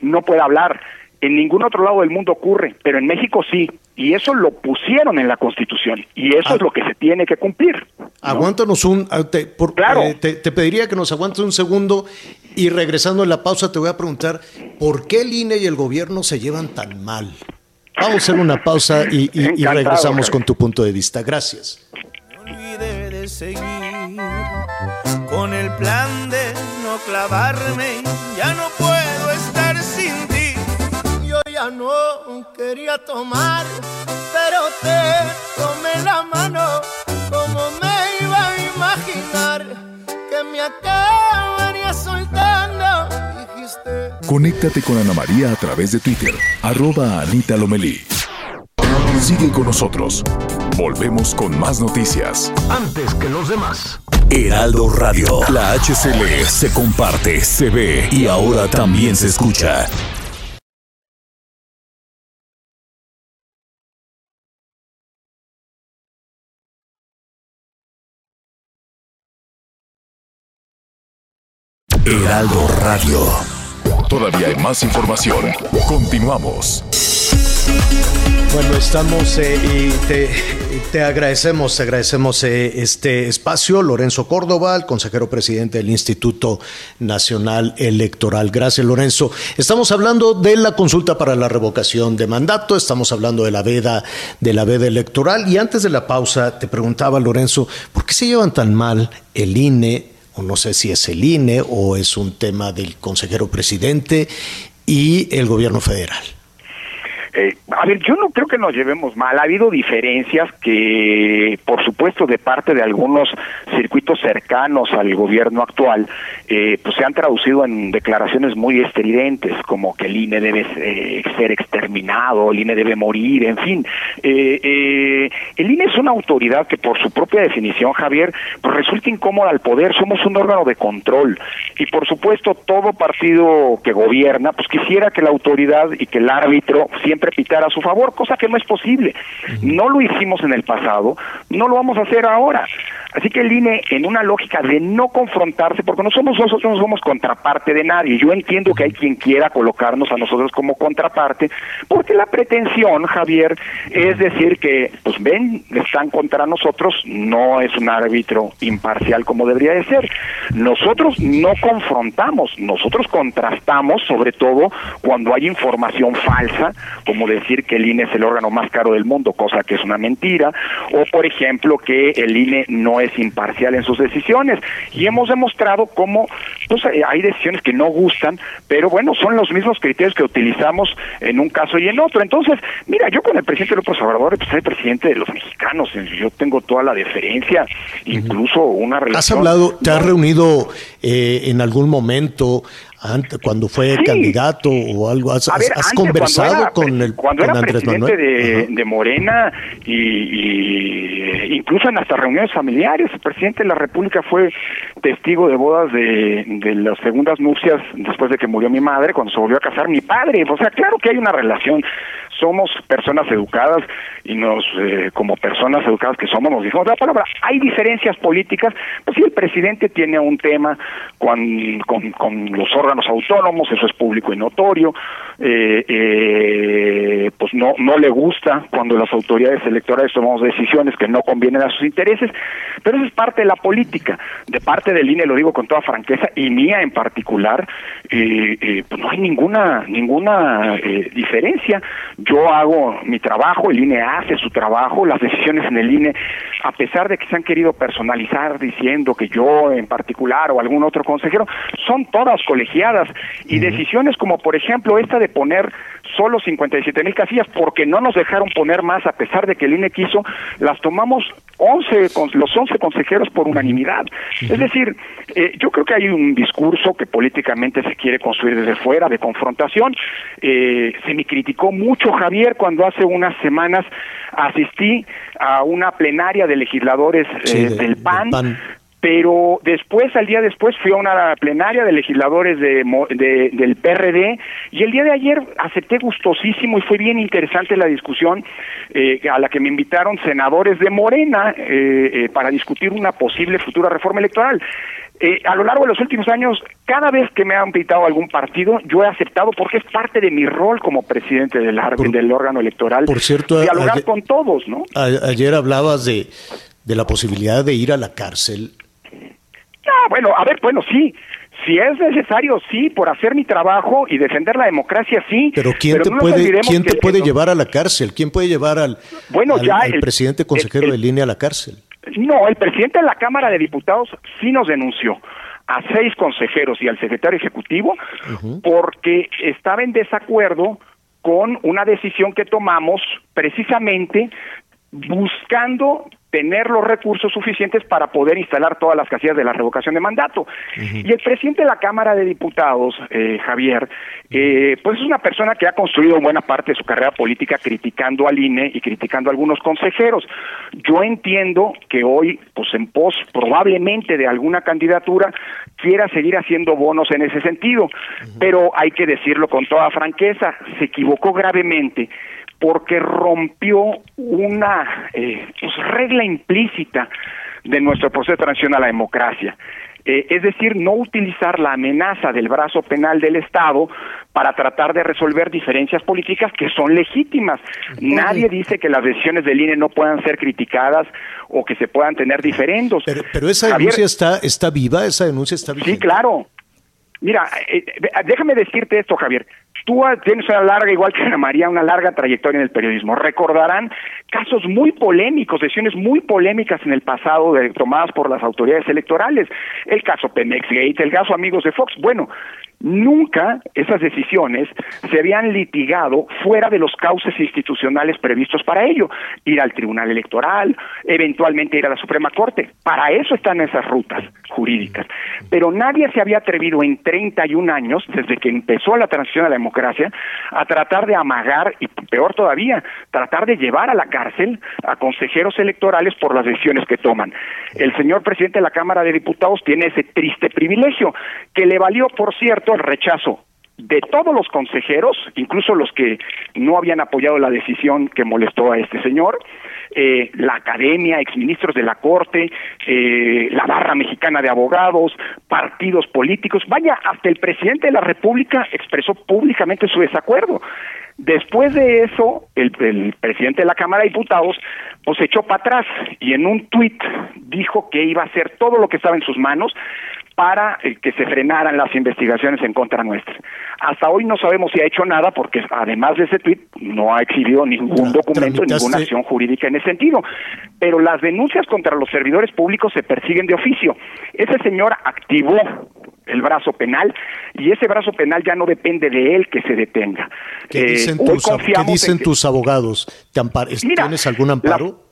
no pueda hablar. En ningún otro lado del mundo ocurre, pero en México sí. Y eso lo pusieron en la Constitución. Y eso es lo que se tiene que cumplir. Aguántanos un... Ah, te, claro. Eh, te, pediría que nos aguantes un segundo y regresando a la pausa te voy a preguntar, ¿por qué el INE y el gobierno se llevan tan mal? Vamos a hacer una pausa y, regresamos con tu punto de vista. Gracias. olvidé de seguir con el plan de no clavarme. Ya no puedo estar sin ti. Yo ya no quería tomar, pero te tomé la mano. Como me iba a imaginar que me soltando Conéctate con Ana María a través de Twitter, arroba Anita Lomelí. Sigue con nosotros. Volvemos con más noticias. Antes que los demás. Heraldo Radio. La HCL se comparte, se ve y ahora también se escucha. Heraldo Radio. Todavía hay más información. Continuamos. Bueno, estamos eh, y te, agradecemos, te agradecemos eh, este espacio. Lorenzo Córdoba, el consejero presidente del Instituto Nacional Electoral. Gracias, Lorenzo. Estamos hablando de la consulta para la revocación de mandato, estamos hablando de la veda, de la veda electoral. Y antes de la pausa, te preguntaba, Lorenzo, ¿por qué se llevan tan mal el INE? No sé si es el INE o es un tema del consejero presidente y el gobierno federal. Eh, a ver, yo no creo que nos llevemos mal. Ha habido diferencias que, por supuesto, de parte de algunos circuitos cercanos al gobierno actual, eh, pues se han traducido en declaraciones muy estridentes, como que el INE debe eh, ser exterminado, el INE debe morir, en fin. el INE es una autoridad que, por su propia definición, Javier, pues resulta incómoda al poder. Somos un órgano de control. Y, por supuesto, todo partido que gobierna, pues quisiera que la autoridad y que el árbitro siempre pitara a su favor, cosa que no es posible. No lo hicimos en el pasado, no lo vamos a hacer ahora. Así que el INE, en una lógica de no confrontarse, porque no somos nosotros, no somos contraparte de nadie. Yo entiendo que hay quien quiera colocarnos a nosotros como contraparte, porque la pretensión, Javier, es decir que, pues ven, están contra nosotros, no es un árbitro imparcial como debería de ser. Nosotros no confrontamos, nosotros contrastamos, sobre todo cuando hay información falsa, como decir que el INE es el órgano más caro del mundo, cosa que es una mentira, o por ejemplo que el INE no es imparcial en sus decisiones. Y hemos demostrado cómo pues, eh, hay decisiones que no gustan, pero bueno, son los mismos criterios que utilizamos en un caso y en otro. Entonces, mira, yo con el presidente López Obrador, pues el presidente de los mexicanos, yo tengo toda la deferencia, incluso una relación... ¿Has hablado, te has reunido eh, en algún momento antes, cuando fue candidato o algo, ¿has, conversado con el cuando era presidente De, Morena y, incluso en hasta reuniones familiares, el presidente de la República fue testigo de bodas de, de las segundas nupcias después de que murió mi madre, cuando se volvió a casar mi padre, o sea, claro que hay una relación somos personas educadas y nos, eh, como personas educadas que somos, nos decimos la palabra. Hay diferencias políticas, pues si el presidente tiene un tema con, con, los órganos autónomos, eso es público y notorio, eh, eh, pues no, no le gusta cuando las autoridades electorales tomamos decisiones que no convienen a sus intereses, pero eso es parte de la política, de parte del INE, lo digo con toda franqueza, y mía en particular, pues no hay ninguna, ninguna diferencia hago mi trabajo, el INE hace su trabajo, las decisiones en el INE, a pesar de que se han querido personalizar diciendo que yo en particular o algún otro consejero, son todas colegiadas. Y decisiones como por ejemplo esta de poner solo 57 mil casillas porque no nos dejaron poner más a pesar de que el INE quiso, las tomamos 11, con, los 11 consejeros por unanimidad. Es decir, eh, yo creo que hay un discurso que políticamente se quiere construir desde fuera, de confrontación. Eh, se me criticó mucho, Javier, cuando hace unas semanas asistí a una plenaria de legisladores eh, del PAN pero después, al día después, fui a una plenaria de legisladores de, del PRD y el día de ayer acepté gustosísimo y fue bien interesante la discusión eh, a la que me invitaron senadores de Morena eh, eh, para discutir una posible futura reforma electoral. a lo largo de los últimos años, cada vez que me han invitado algún partido, yo he aceptado porque es parte de mi rol como presidente del, del órgano electoral. Por cierto, dialogar con todos, ¿no? ayer hablabas de, de la posibilidad de ir a la cárcel Bueno, a ver, bueno, sí. Si es necesario, sí, por hacer mi trabajo y defender la democracia, sí. Pero ¿quién te puede, ¿quién te puede llevar a la cárcel? ¿Quién puede llevar al, bueno, ya el, presidente consejero de línea a la cárcel? No, el presidente de la Cámara de Diputados sí nos denunció a seis consejeros y al secretario ejecutivo porque estaba en desacuerdo con una decisión que tomamos precisamente buscando tener los recursos suficientes para poder instalar todas las casillas de la revocación de mandato. Y el presidente de la Cámara de Diputados, eh, Javier, eh, pues es una persona que ha construido buena parte de su carrera política criticando al INE y criticando a algunos consejeros. Yo entiendo que hoy, pues en pos probablemente de alguna candidatura, quiera seguir haciendo bonos en ese sentido, pero hay que decirlo con toda franqueza, se equivocó gravemente porque rompió una eh, pues, regla implícita de nuestro proceso de transición a la democracia. Eh, es decir, no utilizar la amenaza del brazo penal del Estado para tratar de resolver diferencias políticas que son legítimas. Nadie dice que las decisiones del INE no puedan ser criticadas o que se puedan tener diferendos. Pero, esa denuncia está, está viva, esa denuncia está viva. Sí, claro. Mira, eh, déjame decirte esto, Javier. Tú tienes una larga, igual que Ana María, una larga trayectoria en el periodismo. Recordarán casos muy polémicos, decisiones muy polémicas en el pasado de, tomadas por las autoridades electorales. El caso Pemex Gate, el caso Amigos de Fox. Bueno, Nunca esas decisiones se habían litigado fuera de los cauces institucionales previstos para ello. Ir al Tribunal Electoral, eventualmente ir a la Suprema Corte. Para eso están esas rutas jurídicas. Pero nadie se había atrevido en 31 años, desde que empezó la transición a la democracia, a tratar de amagar, y peor todavía, tratar de llevar a la cárcel a consejeros electorales por las decisiones que toman. El señor presidente de la Cámara de Diputados tiene ese triste privilegio, que le valió, por cierto, el rechazo de todos los consejeros, incluso los que no habían apoyado la decisión que molestó a este señor, eh, la academia, exministros de la Corte, eh, la barra mexicana de abogados, partidos políticos, vaya, hasta el presidente de la República expresó públicamente su desacuerdo. Después de eso, el, presidente de la Cámara de Diputados pues echó para atrás y en un tuit dijo que iba a hacer todo lo que estaba en sus manos para eh, que se frenaran las investigaciones en contra nuestra. Hasta hoy no sabemos si ha hecho nada porque además de ese tuit no ha exhibido ningún documento, ninguna acción jurídica en ese sentido. Pero las denuncias contra los servidores públicos se persiguen de oficio. Ese señor activó el brazo penal y ese brazo penal ya no depende de él que se detenga. ¿Qué dicen, eh, tus, ¿qué dicen que, tus abogados? ¿Te mira, ¿Tienes algún amparo? La,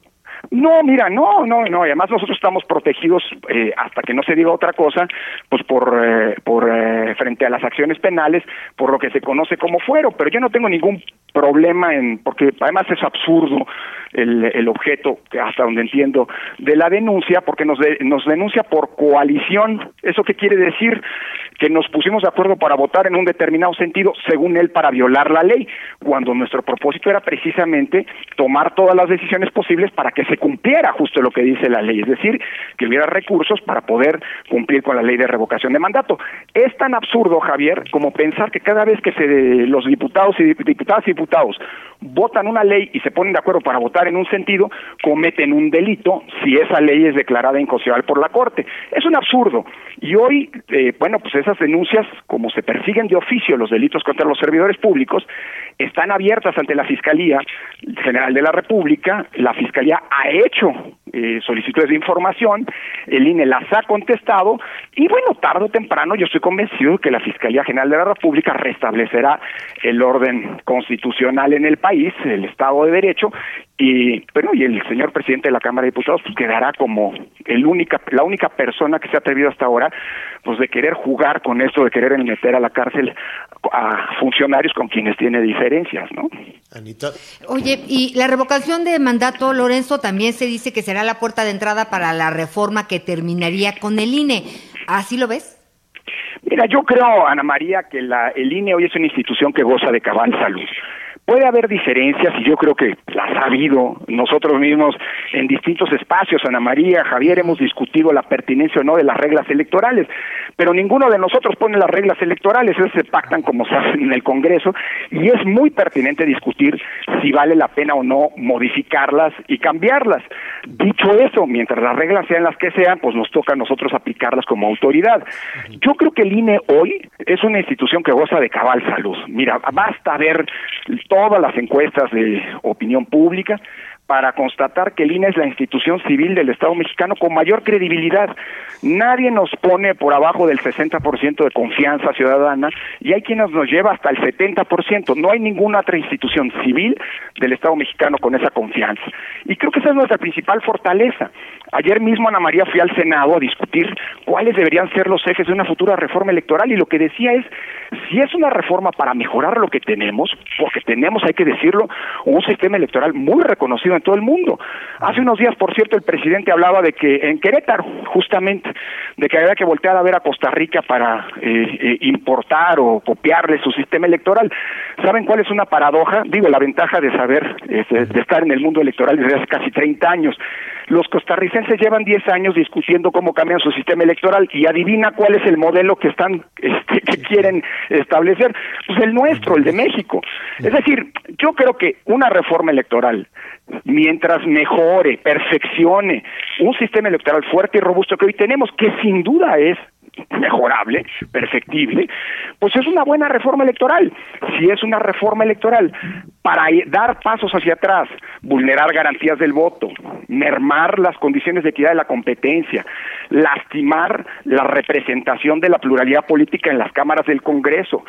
no, mira, no, no, no. Y además nosotros estamos protegidos eh, hasta que no se diga otra cosa, pues por, eh, por eh, frente a las acciones penales, por lo que se conoce como fuero. Pero yo no tengo ningún problema en, porque además es absurdo el, el objeto, hasta donde entiendo, de la denuncia, porque nos, de, nos denuncia por coalición. ¿Eso qué quiere decir? Que nos pusimos de acuerdo para votar en un determinado sentido, según él, para violar la ley, cuando nuestro propósito era precisamente tomar todas las decisiones posibles para que se cumpliera justo lo que dice la ley, es decir, que hubiera recursos para poder cumplir con la ley de revocación de mandato. Es tan absurdo, Javier, como pensar que cada vez que se, los diputados y diputadas y diputados votan una ley y se ponen de acuerdo para votar en un sentido, cometen un delito si esa ley es declarada inconstitucional por la Corte. Es un absurdo. Y hoy, eh, bueno, pues esas denuncias, como se persiguen de oficio los delitos contra los servidores públicos, están abiertas ante la Fiscalía General de la República. La Fiscalía ha hecho eh, solicitudes de información, el INE las ha contestado y bueno, tarde o temprano yo estoy convencido que la Fiscalía General de la República restablecerá el orden constitucional en el país, el Estado de Derecho y bueno, y el señor presidente de la Cámara de Diputados pues quedará como el única la única persona que se ha atrevido hasta ahora pues de querer jugar con esto de querer meter a la cárcel a funcionarios con quienes tiene diferencias, ¿no? Anita. Oye, y la revocación de mandato, Lorenzo, también se dice que será la puerta de entrada para la reforma que terminaría con el INE. ¿Así lo ves? Mira, yo creo, Ana María, que la, el INE hoy es una institución que goza de cabal salud. Puede haber diferencias y yo creo que las ha habido nosotros mismos en distintos espacios. Ana María, Javier, hemos discutido la pertinencia o no de las reglas electorales, pero ninguno de nosotros pone las reglas electorales, esas se pactan como se hace en el Congreso y es muy pertinente discutir si vale la pena o no modificarlas y cambiarlas. Dicho eso, mientras las reglas sean las que sean, pues nos toca a nosotros aplicarlas como autoridad. Yo creo que el INE hoy es una institución que goza de cabal salud. Mira, basta ver todas las encuestas de opinión pública para constatar que el INE es la institución civil del Estado mexicano con mayor credibilidad. Nadie nos pone por abajo del 60% de confianza ciudadana y hay quienes nos lleva hasta el 70%. No hay ninguna otra institución civil del Estado mexicano con esa confianza. Y creo que esa es nuestra principal fortaleza. Ayer mismo Ana María fui al Senado a discutir cuáles deberían ser los ejes de una futura reforma electoral y lo que decía es, si es una reforma para mejorar lo que tenemos, porque tenemos, hay que decirlo, un sistema electoral muy reconocido en todo el mundo. Hace unos días, por cierto, el presidente hablaba de que en Querétaro, justamente, de que había que voltear a ver a Costa Rica para eh, eh, importar o copiarle su sistema electoral. ¿Saben cuál es una paradoja? Digo, la ventaja de saber, este, de estar en el mundo electoral desde hace casi 30 años. Los costarricenses llevan 10 años discutiendo cómo cambian su sistema electoral y adivina cuál es el modelo que están este, que quieren establecer, pues el nuestro, el de México. Es decir, yo creo que una reforma electoral mientras mejore, perfeccione un sistema electoral fuerte y robusto que hoy tenemos, que sin duda es mejorable, perfectible, pues es una buena reforma electoral. Si es una reforma electoral para dar pasos hacia atrás, vulnerar garantías del voto, mermar las condiciones de equidad de la competencia, lastimar la representación de la pluralidad política en las cámaras del Congreso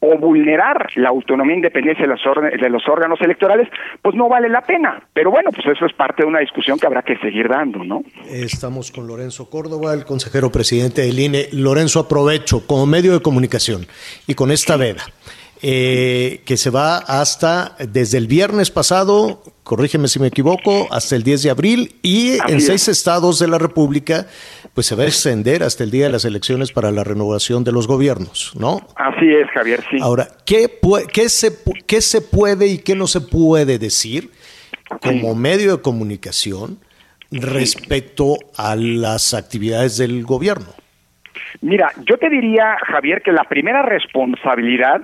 o vulnerar la autonomía e independencia de los, de los órganos electorales, pues no vale la pena. Pero bueno, pues eso es parte de una discusión que habrá que seguir dando, ¿no? Estamos con Lorenzo Córdoba, el consejero presidente del INE. Lorenzo, aprovecho como medio de comunicación y con esta veda. Eh, que se va hasta desde el viernes pasado, corrígeme si me equivoco, hasta el 10 de abril y en seis estados de la República, pues se va a extender hasta el día de las elecciones para la renovación de los gobiernos, ¿no? Así es, Javier, sí. Ahora, ¿qué, qué, se, qué se puede y qué no se puede decir como medio de comunicación respecto a las actividades del gobierno? Mira, yo te diría, Javier, que la primera responsabilidad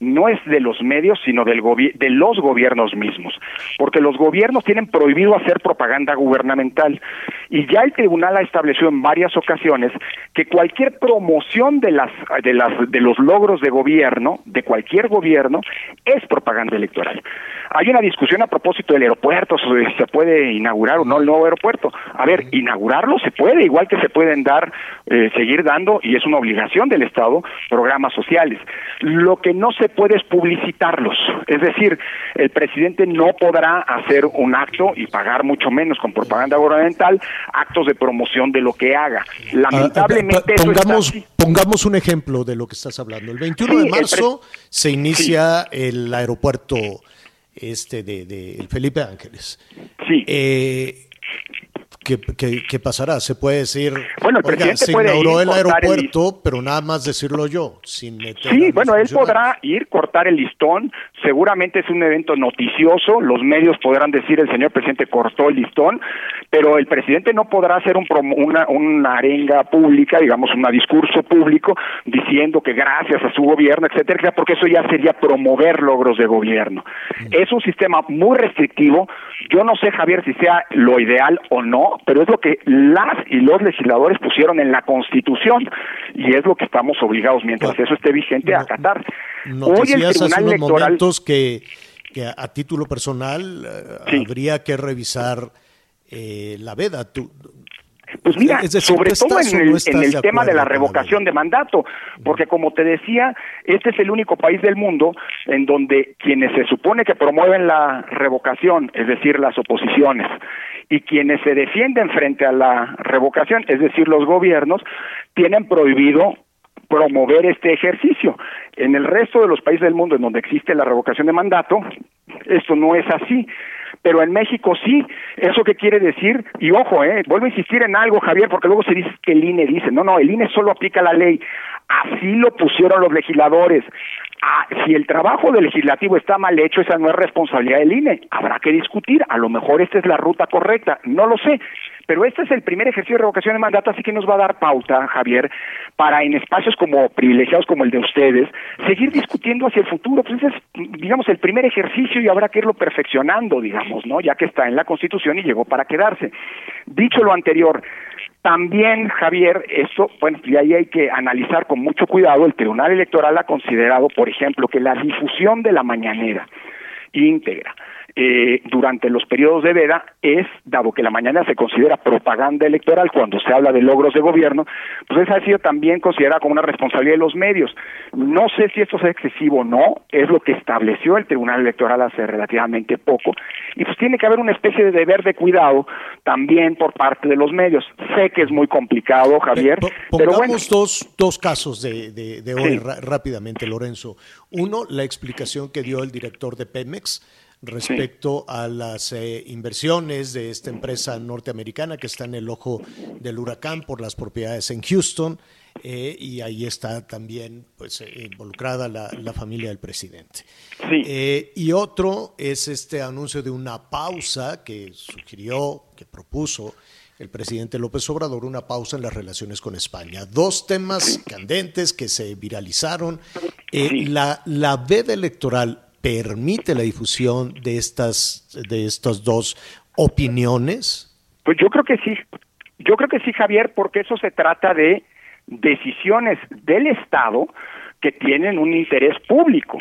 no es de los medios, sino del de los gobiernos mismos, porque los gobiernos tienen prohibido hacer propaganda gubernamental y ya el tribunal ha establecido en varias ocasiones que cualquier promoción de las de las de los logros de gobierno, de cualquier gobierno, es propaganda electoral. Hay una discusión a propósito del aeropuerto, sobre si se puede inaugurar o no el nuevo aeropuerto. A ver, inaugurarlo se puede, igual que se pueden dar, eh, seguir dando, y es una obligación del Estado, programas sociales. Lo que no se puede es publicitarlos. Es decir, el presidente no podrá hacer un acto y pagar mucho menos con propaganda gubernamental actos de promoción de lo que haga. Lamentablemente, pongamos, pongamos un ejemplo de lo que estás hablando. El 21 de marzo se inicia el aeropuerto este de, de Felipe Ángeles. Sí. Eh, ¿Qué, qué, pasará? Se puede decir, bueno, el presidente se puede inauguró ir, el aeropuerto, pero nada más decirlo yo, sin meter Sí, bueno, él podrá ir, cortar el listón, seguramente es un evento noticioso, los medios podrán decir el señor presidente cortó el listón, pero el presidente no podrá hacer un promo- una, una arenga pública, digamos, un discurso público diciendo que gracias a su gobierno, etcétera, etcétera, porque eso ya sería promover logros de gobierno. Es un sistema muy restrictivo, yo no sé, Javier, si sea lo ideal o no, pero es lo que las y los legisladores pusieron en la Constitución y es lo que estamos obligados, mientras eso esté vigente, a acatar. Hoy el decías hace Tribunal unos Electoral... momentos que, que a, a título personal eh, habría que revisar eh, la veda. Tú, Pues mira, decir, sobre ¿tú todo en el, no en el de tema de la revocación de mandato, porque como te decía, este es el único país del mundo en donde quienes se supone que promueven la revocación, es decir, las oposiciones, y quienes se defienden frente a la revocación, es decir, los gobiernos, tienen prohibido promover este ejercicio. En el resto de los países del mundo en donde existe la revocación de mandato, esto no es así. Pero en México sí. ¿Eso qué quiere decir? Y ojo, eh, vuelvo a insistir en algo, Javier, porque luego se dice que el INE dice. No, no, el INE solo aplica la ley. Así lo pusieron los legisladores. Ah, si el trabajo del legislativo está mal hecho, esa no es responsabilidad del INE. Habrá que discutir. A lo mejor esta es la ruta correcta. No lo sé. Pero este es el primer ejercicio de revocación de mandato, así que nos va a dar pauta, Javier, para en espacios como privilegiados como el de ustedes, seguir discutiendo hacia el futuro. Pues ese es, digamos, el primer ejercicio y habrá que irlo perfeccionando, digamos, ¿no? Ya que está en la Constitución y llegó para quedarse. Dicho lo anterior, también, Javier, esto, bueno, y ahí hay que analizar con mucho cuidado. El Tribunal Electoral ha considerado, por ejemplo, que la difusión de la mañanera íntegra eh, durante los periodos de veda es, dado que la mañana se considera propaganda electoral cuando se habla de logros de gobierno, pues esa ha sido también considerada como una responsabilidad de los medios. No sé si esto es excesivo o no, es lo que estableció el Tribunal Electoral hace relativamente poco, y pues tiene que haber una especie de deber de cuidado también por parte de los medios. Sé que es muy complicado, Javier, pero bueno. Dos, dos casos de, de- de hoy Sí. rápidamente, Lorenzo. Uno, la explicación que dio el director de Pemex respecto a las eh, inversiones de esta empresa norteamericana que está en el ojo del huracán por las propiedades en Houston eh, y ahí está también pues eh, involucrada la, la familia del presidente. Eh, y otro es este anuncio de una pausa que sugirió, que propuso el presidente López Obrador, una pausa en las relaciones con España. Dos temas candentes que se viralizaron. La, la veda electoral permite la difusión de estas, de estas dos opiniones. Pues yo creo que sí. Yo creo que sí, Javier, porque eso se trata de decisiones del Estado que tienen un interés público.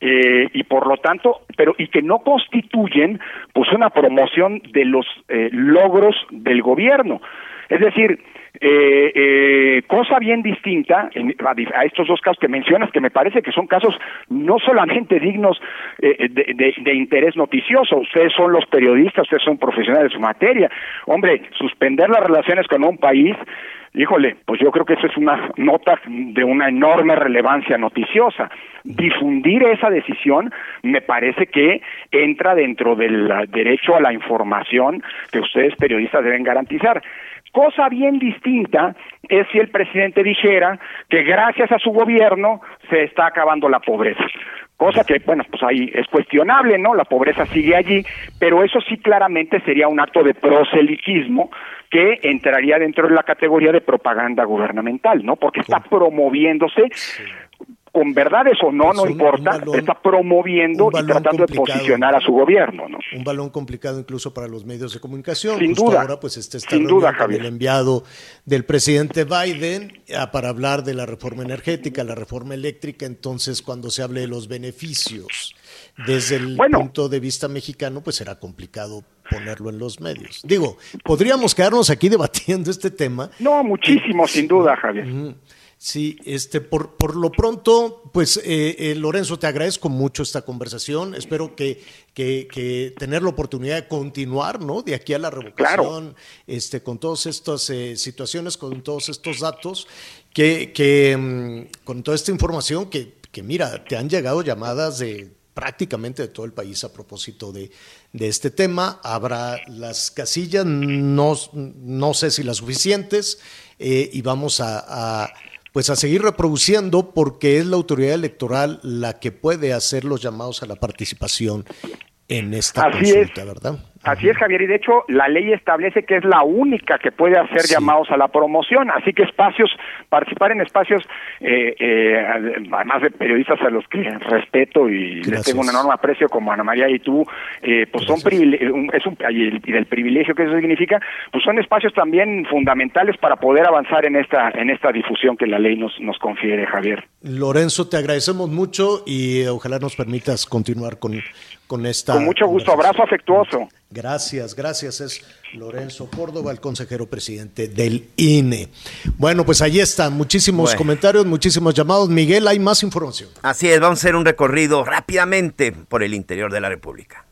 Eh, y por lo tanto, pero y que no constituyen pues una promoción de los eh, logros del gobierno. Es decir, eh, eh, cosa bien distinta en, a, estos dos casos que mencionas, que me parece que son casos no solamente dignos eh, de, de, de, interés noticioso, ustedes son los periodistas, ustedes son profesionales de su materia. Hombre, suspender las relaciones con un país, híjole, pues yo creo que eso es una nota de una enorme relevancia noticiosa. Difundir esa decisión me parece que entra dentro del derecho a la información que ustedes periodistas deben garantizar. Cosa bien distinta es si el presidente dijera que gracias a su gobierno se está acabando la pobreza. Cosa que, bueno, pues ahí es cuestionable, ¿no? La pobreza sigue allí, pero eso sí claramente sería un acto de proselitismo que entraría dentro de la categoría de propaganda gubernamental, ¿no? Porque está promoviéndose con verdades o no, no importa, balón, está promoviendo y tratando de posicionar a su gobierno. ¿no? Un balón complicado incluso para los medios de comunicación. Sin Justo duda. Ahora, pues, este está Sin duda, Javier. el enviado del presidente Biden a, para hablar de la reforma energética, la reforma eléctrica. Entonces, cuando se hable de los beneficios desde el bueno, punto de vista mexicano, pues será complicado ponerlo en los medios. Digo, podríamos quedarnos aquí debatiendo este tema. No, muchísimo, y, sin duda, Javier. Uh, Sí, este, por, por lo pronto, pues eh, eh, Lorenzo, te agradezco mucho esta conversación. Espero que, que, que, tener la oportunidad de continuar, ¿no? De aquí a la revocación, claro. este, con todas estas eh, situaciones, con todos estos datos, que, que um, con toda esta información que, que, mira, te han llegado llamadas de prácticamente de todo el país a propósito de, de este tema. Habrá las casillas, no, no sé si las suficientes, y vamos a, a pues a seguir reproduciendo porque es la autoridad electoral la que puede hacer los llamados a la participación en esta Así consulta, es. ¿verdad? Así es, Javier, y de hecho la ley establece que es la única que puede hacer sí. llamados a la promoción, así que espacios, participar en espacios, eh, eh, además de periodistas a los que respeto y Gracias. les tengo un enorme aprecio como Ana María y tú, eh, pues Gracias. son es un, y del privilegio que eso significa, pues son espacios también fundamentales para poder avanzar en esta, en esta difusión que la ley nos, nos confiere, Javier. Lorenzo, te agradecemos mucho y ojalá nos permitas continuar con, con esta. Con mucho gusto, abrazo afectuoso. Gracias, gracias. Es Lorenzo Córdoba, el consejero presidente del INE. Bueno, pues ahí están muchísimos bueno. comentarios, muchísimos llamados. Miguel, hay más información. Así es, vamos a hacer un recorrido rápidamente por el interior de la República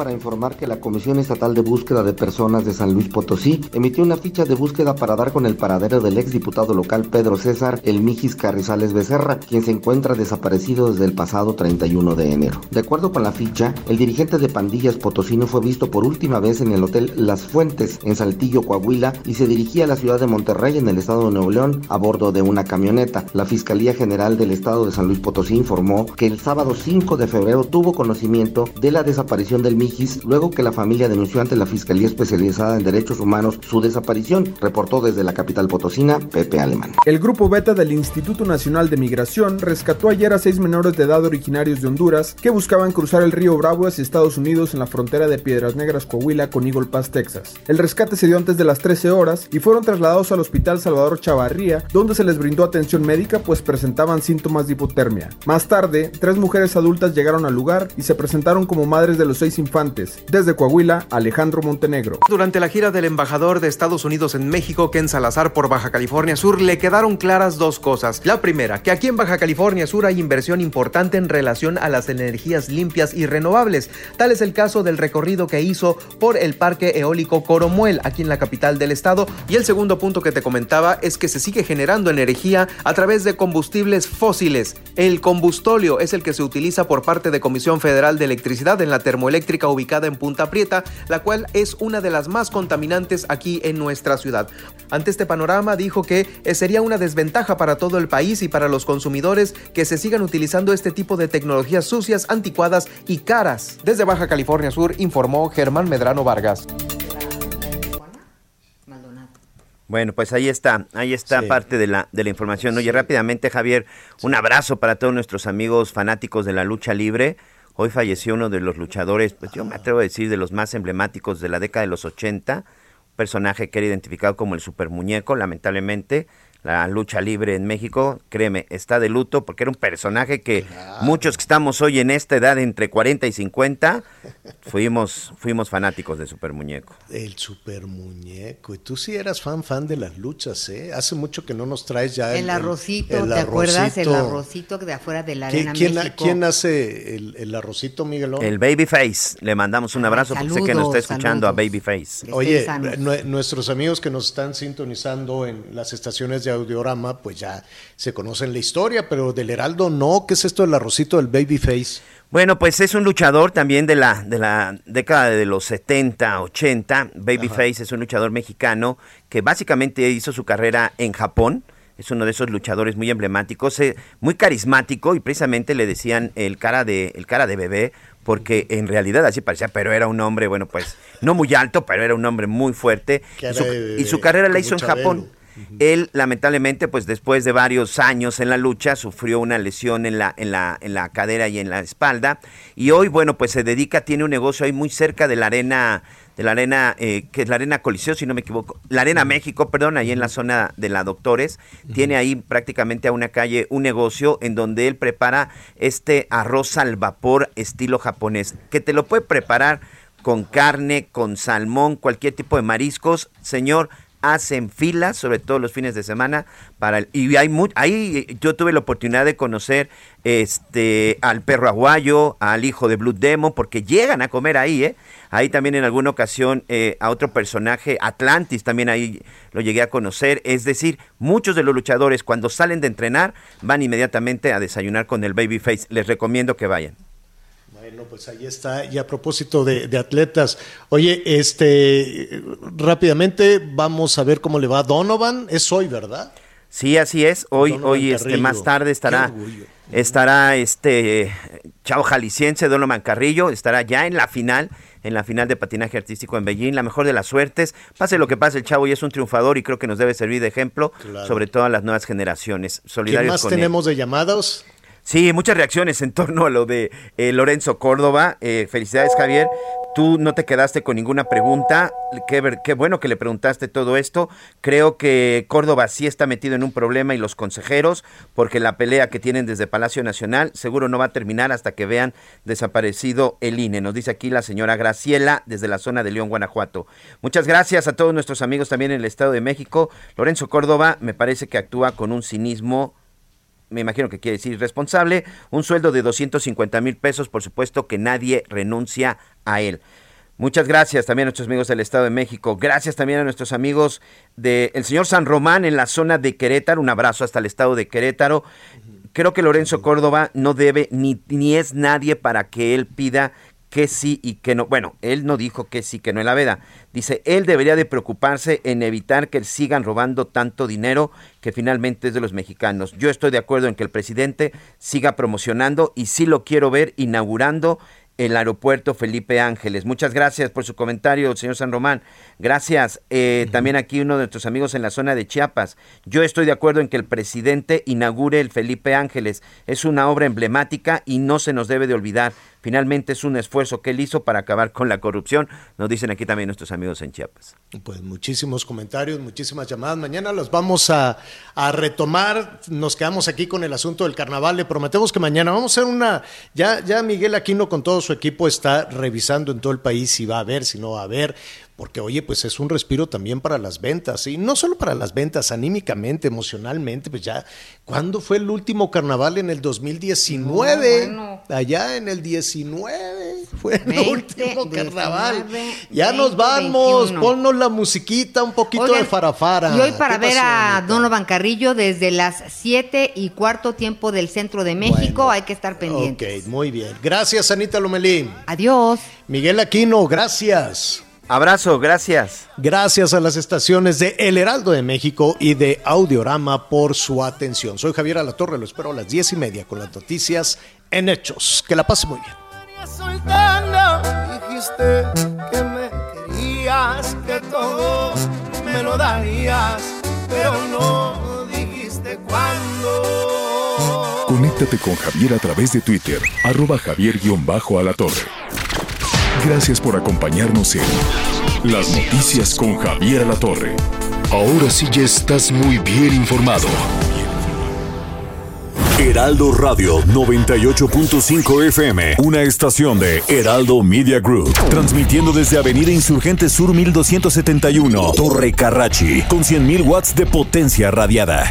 para informar que la Comisión Estatal de Búsqueda de Personas de San Luis Potosí emitió una ficha de búsqueda para dar con el paradero del exdiputado local Pedro César El Mijis Carrizales Becerra, quien se encuentra desaparecido desde el pasado 31 de enero. De acuerdo con la ficha, el dirigente de pandillas potosino fue visto por última vez en el Hotel Las Fuentes, en Saltillo, Coahuila, y se dirigía a la ciudad de Monterrey, en el estado de Nuevo León, a bordo de una camioneta. La Fiscalía General del Estado de San Luis Potosí informó que el sábado 5 de febrero tuvo conocimiento de la desaparición del Mijis luego que la familia denunció ante la Fiscalía Especializada en Derechos Humanos su desaparición, reportó desde la capital potosina Pepe Alemán. El grupo Beta del Instituto Nacional de Migración rescató ayer a seis menores de edad originarios de Honduras que buscaban cruzar el río Bravo hacia Estados Unidos en la frontera de Piedras Negras, Coahuila con Eagle Pass, Texas. El rescate se dio antes de las 13 horas y fueron trasladados al Hospital Salvador Chavarría, donde se les brindó atención médica pues presentaban síntomas de hipotermia. Más tarde, tres mujeres adultas llegaron al lugar y se presentaron como madres de los seis infantes. Desde Coahuila, Alejandro Montenegro. Durante la gira del embajador de Estados Unidos en México, Ken Salazar, por Baja California Sur, le quedaron claras dos cosas. La primera, que aquí en Baja California Sur hay inversión importante en relación a las energías limpias y renovables. Tal es el caso del recorrido que hizo por el Parque Eólico Coromuel, aquí en la capital del estado. Y el segundo punto que te comentaba es que se sigue generando energía a través de combustibles fósiles. El combustóleo es el que se utiliza por parte de Comisión Federal de Electricidad en la termoeléctrica ubicada en Punta Prieta, la cual es una de las más contaminantes aquí en nuestra ciudad. Ante este panorama dijo que sería una desventaja para todo el país y para los consumidores que se sigan utilizando este tipo de tecnologías sucias, anticuadas y caras. Desde Baja California Sur informó Germán Medrano Vargas. Bueno, pues ahí está, ahí está sí. parte de la, de la información. Oye, sí. rápidamente, Javier, sí. un abrazo para todos nuestros amigos fanáticos de la lucha libre. Hoy falleció uno de los luchadores, pues yo me atrevo a decir, de los más emblemáticos de la década de los 80, personaje que era identificado como el super muñeco, lamentablemente la lucha libre en México, créeme, está de luto porque era un personaje que muchos que estamos hoy en esta edad entre 40 y 50 fuimos fuimos fanáticos de Super Muñeco. El Super Muñeco, y tú sí eras fan fan de las luchas, ¿eh? Hace mucho que no nos traes ya el, arrocito, ¿te acuerdas? El arrocito de afuera de la arena ¿Quién, México. ¿Quién hace el, el arrocito, Miguelón? El Babyface, le mandamos un abrazo porque sé que nos está escuchando a Babyface. Oye, nuestros amigos que nos están sintonizando en las estaciones de Audiorama, pues ya se conocen la historia, pero del Heraldo no. ¿Qué es esto del arrocito del Babyface? Bueno, pues es un luchador también de la, de la década de los 70, 80. Babyface es un luchador mexicano que básicamente hizo su carrera en Japón. Es uno de esos luchadores muy emblemáticos, eh, muy carismático y precisamente le decían el cara de, el cara de bebé porque en realidad así parecía, pero era un hombre, bueno, pues no muy alto, pero era un hombre muy fuerte. Y su, y su carrera la hizo en Japón. Él, lamentablemente, pues después de varios años en la lucha, sufrió una lesión en la, en la, en la cadera y en la espalda. Y hoy, bueno, pues se dedica, tiene un negocio ahí muy cerca de la arena, de la arena, eh, que es la arena Coliseo, si no me equivoco, la arena México, perdón, ahí en la zona de la Doctores. Tiene ahí prácticamente a una calle un negocio en donde él prepara este arroz al vapor estilo japonés, que te lo puede preparar con carne, con salmón, cualquier tipo de mariscos. Señor, hacen filas, sobre todo los fines de semana, para el, y hay mu- ahí yo tuve la oportunidad de conocer este al perro aguayo, al hijo de Blue Demon, porque llegan a comer ahí, ¿eh? Ahí también en alguna ocasión eh, a otro personaje, Atlantis, también ahí lo llegué a conocer. Es decir, muchos de los luchadores cuando salen de entrenar van inmediatamente a desayunar con el Babyface. Les recomiendo que vayan. Bueno, pues ahí está. Y a propósito de, de atletas, oye, este, rápidamente vamos a ver cómo le va a Donovan. Es hoy, ¿verdad? Sí, así es. Hoy, Donovan hoy este, más tarde estará, estará este Chavo Jalisciense, Donovan Carrillo, estará ya en la final, en la final de patinaje artístico en Beijing, la mejor de las suertes. Pase lo que pase, el Chavo ya es un triunfador y creo que nos debe servir de ejemplo, Claro. sobre todo a las nuevas generaciones. ¿Qué más con él. tenemos de llamados? Sí, muchas reacciones en torno a lo de eh, Lorenzo Córdoba. Eh, felicidades, Javier. Tú no te quedaste con ninguna pregunta. Qué, qué bueno que le preguntaste todo esto. Creo que Córdoba sí está metido en un problema y los consejeros, porque la pelea que tienen desde Palacio Nacional seguro no va a terminar hasta que vean desaparecido el INE. Nos dice aquí la señora Graciela desde la zona de León, Guanajuato. Muchas gracias a todos nuestros amigos también en el Estado de México. Lorenzo Córdoba me parece que actúa con un cinismo me imagino que quiere decir responsable, un sueldo de 250 mil pesos, por supuesto que nadie renuncia a él. Muchas gracias también a nuestros amigos del Estado de México. Gracias también a nuestros amigos del señor San Román en la zona de Querétaro. Un abrazo hasta el Estado de Querétaro. Creo que Lorenzo Córdoba no debe ni, ni es nadie para que él pida que sí y que no. Bueno, él no dijo que sí, que no en la veda. Dice, él debería de preocuparse en evitar que sigan robando tanto dinero que finalmente es de los mexicanos. Yo estoy de acuerdo en que el presidente siga promocionando y sí lo quiero ver inaugurando el aeropuerto Felipe Ángeles. Muchas gracias por su comentario, señor San Román. Gracias. Eh, También aquí uno de nuestros amigos en la zona de Chiapas. Yo estoy de acuerdo en que el presidente inaugure el Felipe Ángeles. Es una obra emblemática y no se nos debe de olvidar. Finalmente es un esfuerzo que él hizo para acabar con la corrupción. Nos dicen aquí también nuestros amigos en Chiapas. Pues muchísimos comentarios, muchísimas llamadas. Mañana las vamos a, a retomar. Nos quedamos aquí con el asunto del carnaval. Le prometemos que mañana vamos a hacer una. Ya, ya Miguel Aquino con todo su equipo está revisando en todo el país si va a haber, si no va a haber. Porque, oye, pues es un respiro también para las ventas. Y no solo para las ventas, anímicamente, emocionalmente. Pues ya, ¿cuándo fue el último carnaval? En el 2019. No, bueno. Allá en el 19 fue el 20, último carnaval. 19, ya nos 20, vamos. 21. Ponnos la musiquita, un poquito Oigan, de farafara. Y hoy para ¿Qué ver a? Donovan Carrillo desde las 7 y cuarto tiempo del centro de México, hay que estar pendientes. Ok, muy bien. Gracias, Anita Lomelí. Adiós. Miguel Aquino, gracias. Abrazo, gracias. Gracias a las estaciones de El Heraldo de México y de Audiorama por su atención. Soy Javier Alatorre, lo espero a las diez y media con las noticias en Hechos. Que la pase muy bien. soltando dijiste que me querías, que todo me lo darías, pero no dijiste cuándo. Conéctate con Javier a través de Twitter, arroba javier-alatorre. Gracias por acompañarnos en Las Noticias con Javier La Torre. Ahora sí ya estás muy bien informado. Heraldo Radio 98.5 FM, una estación de Heraldo Media Group, transmitiendo desde Avenida Insurgente Sur 1271, Torre Carrachi, con 100.000 watts de potencia radiada.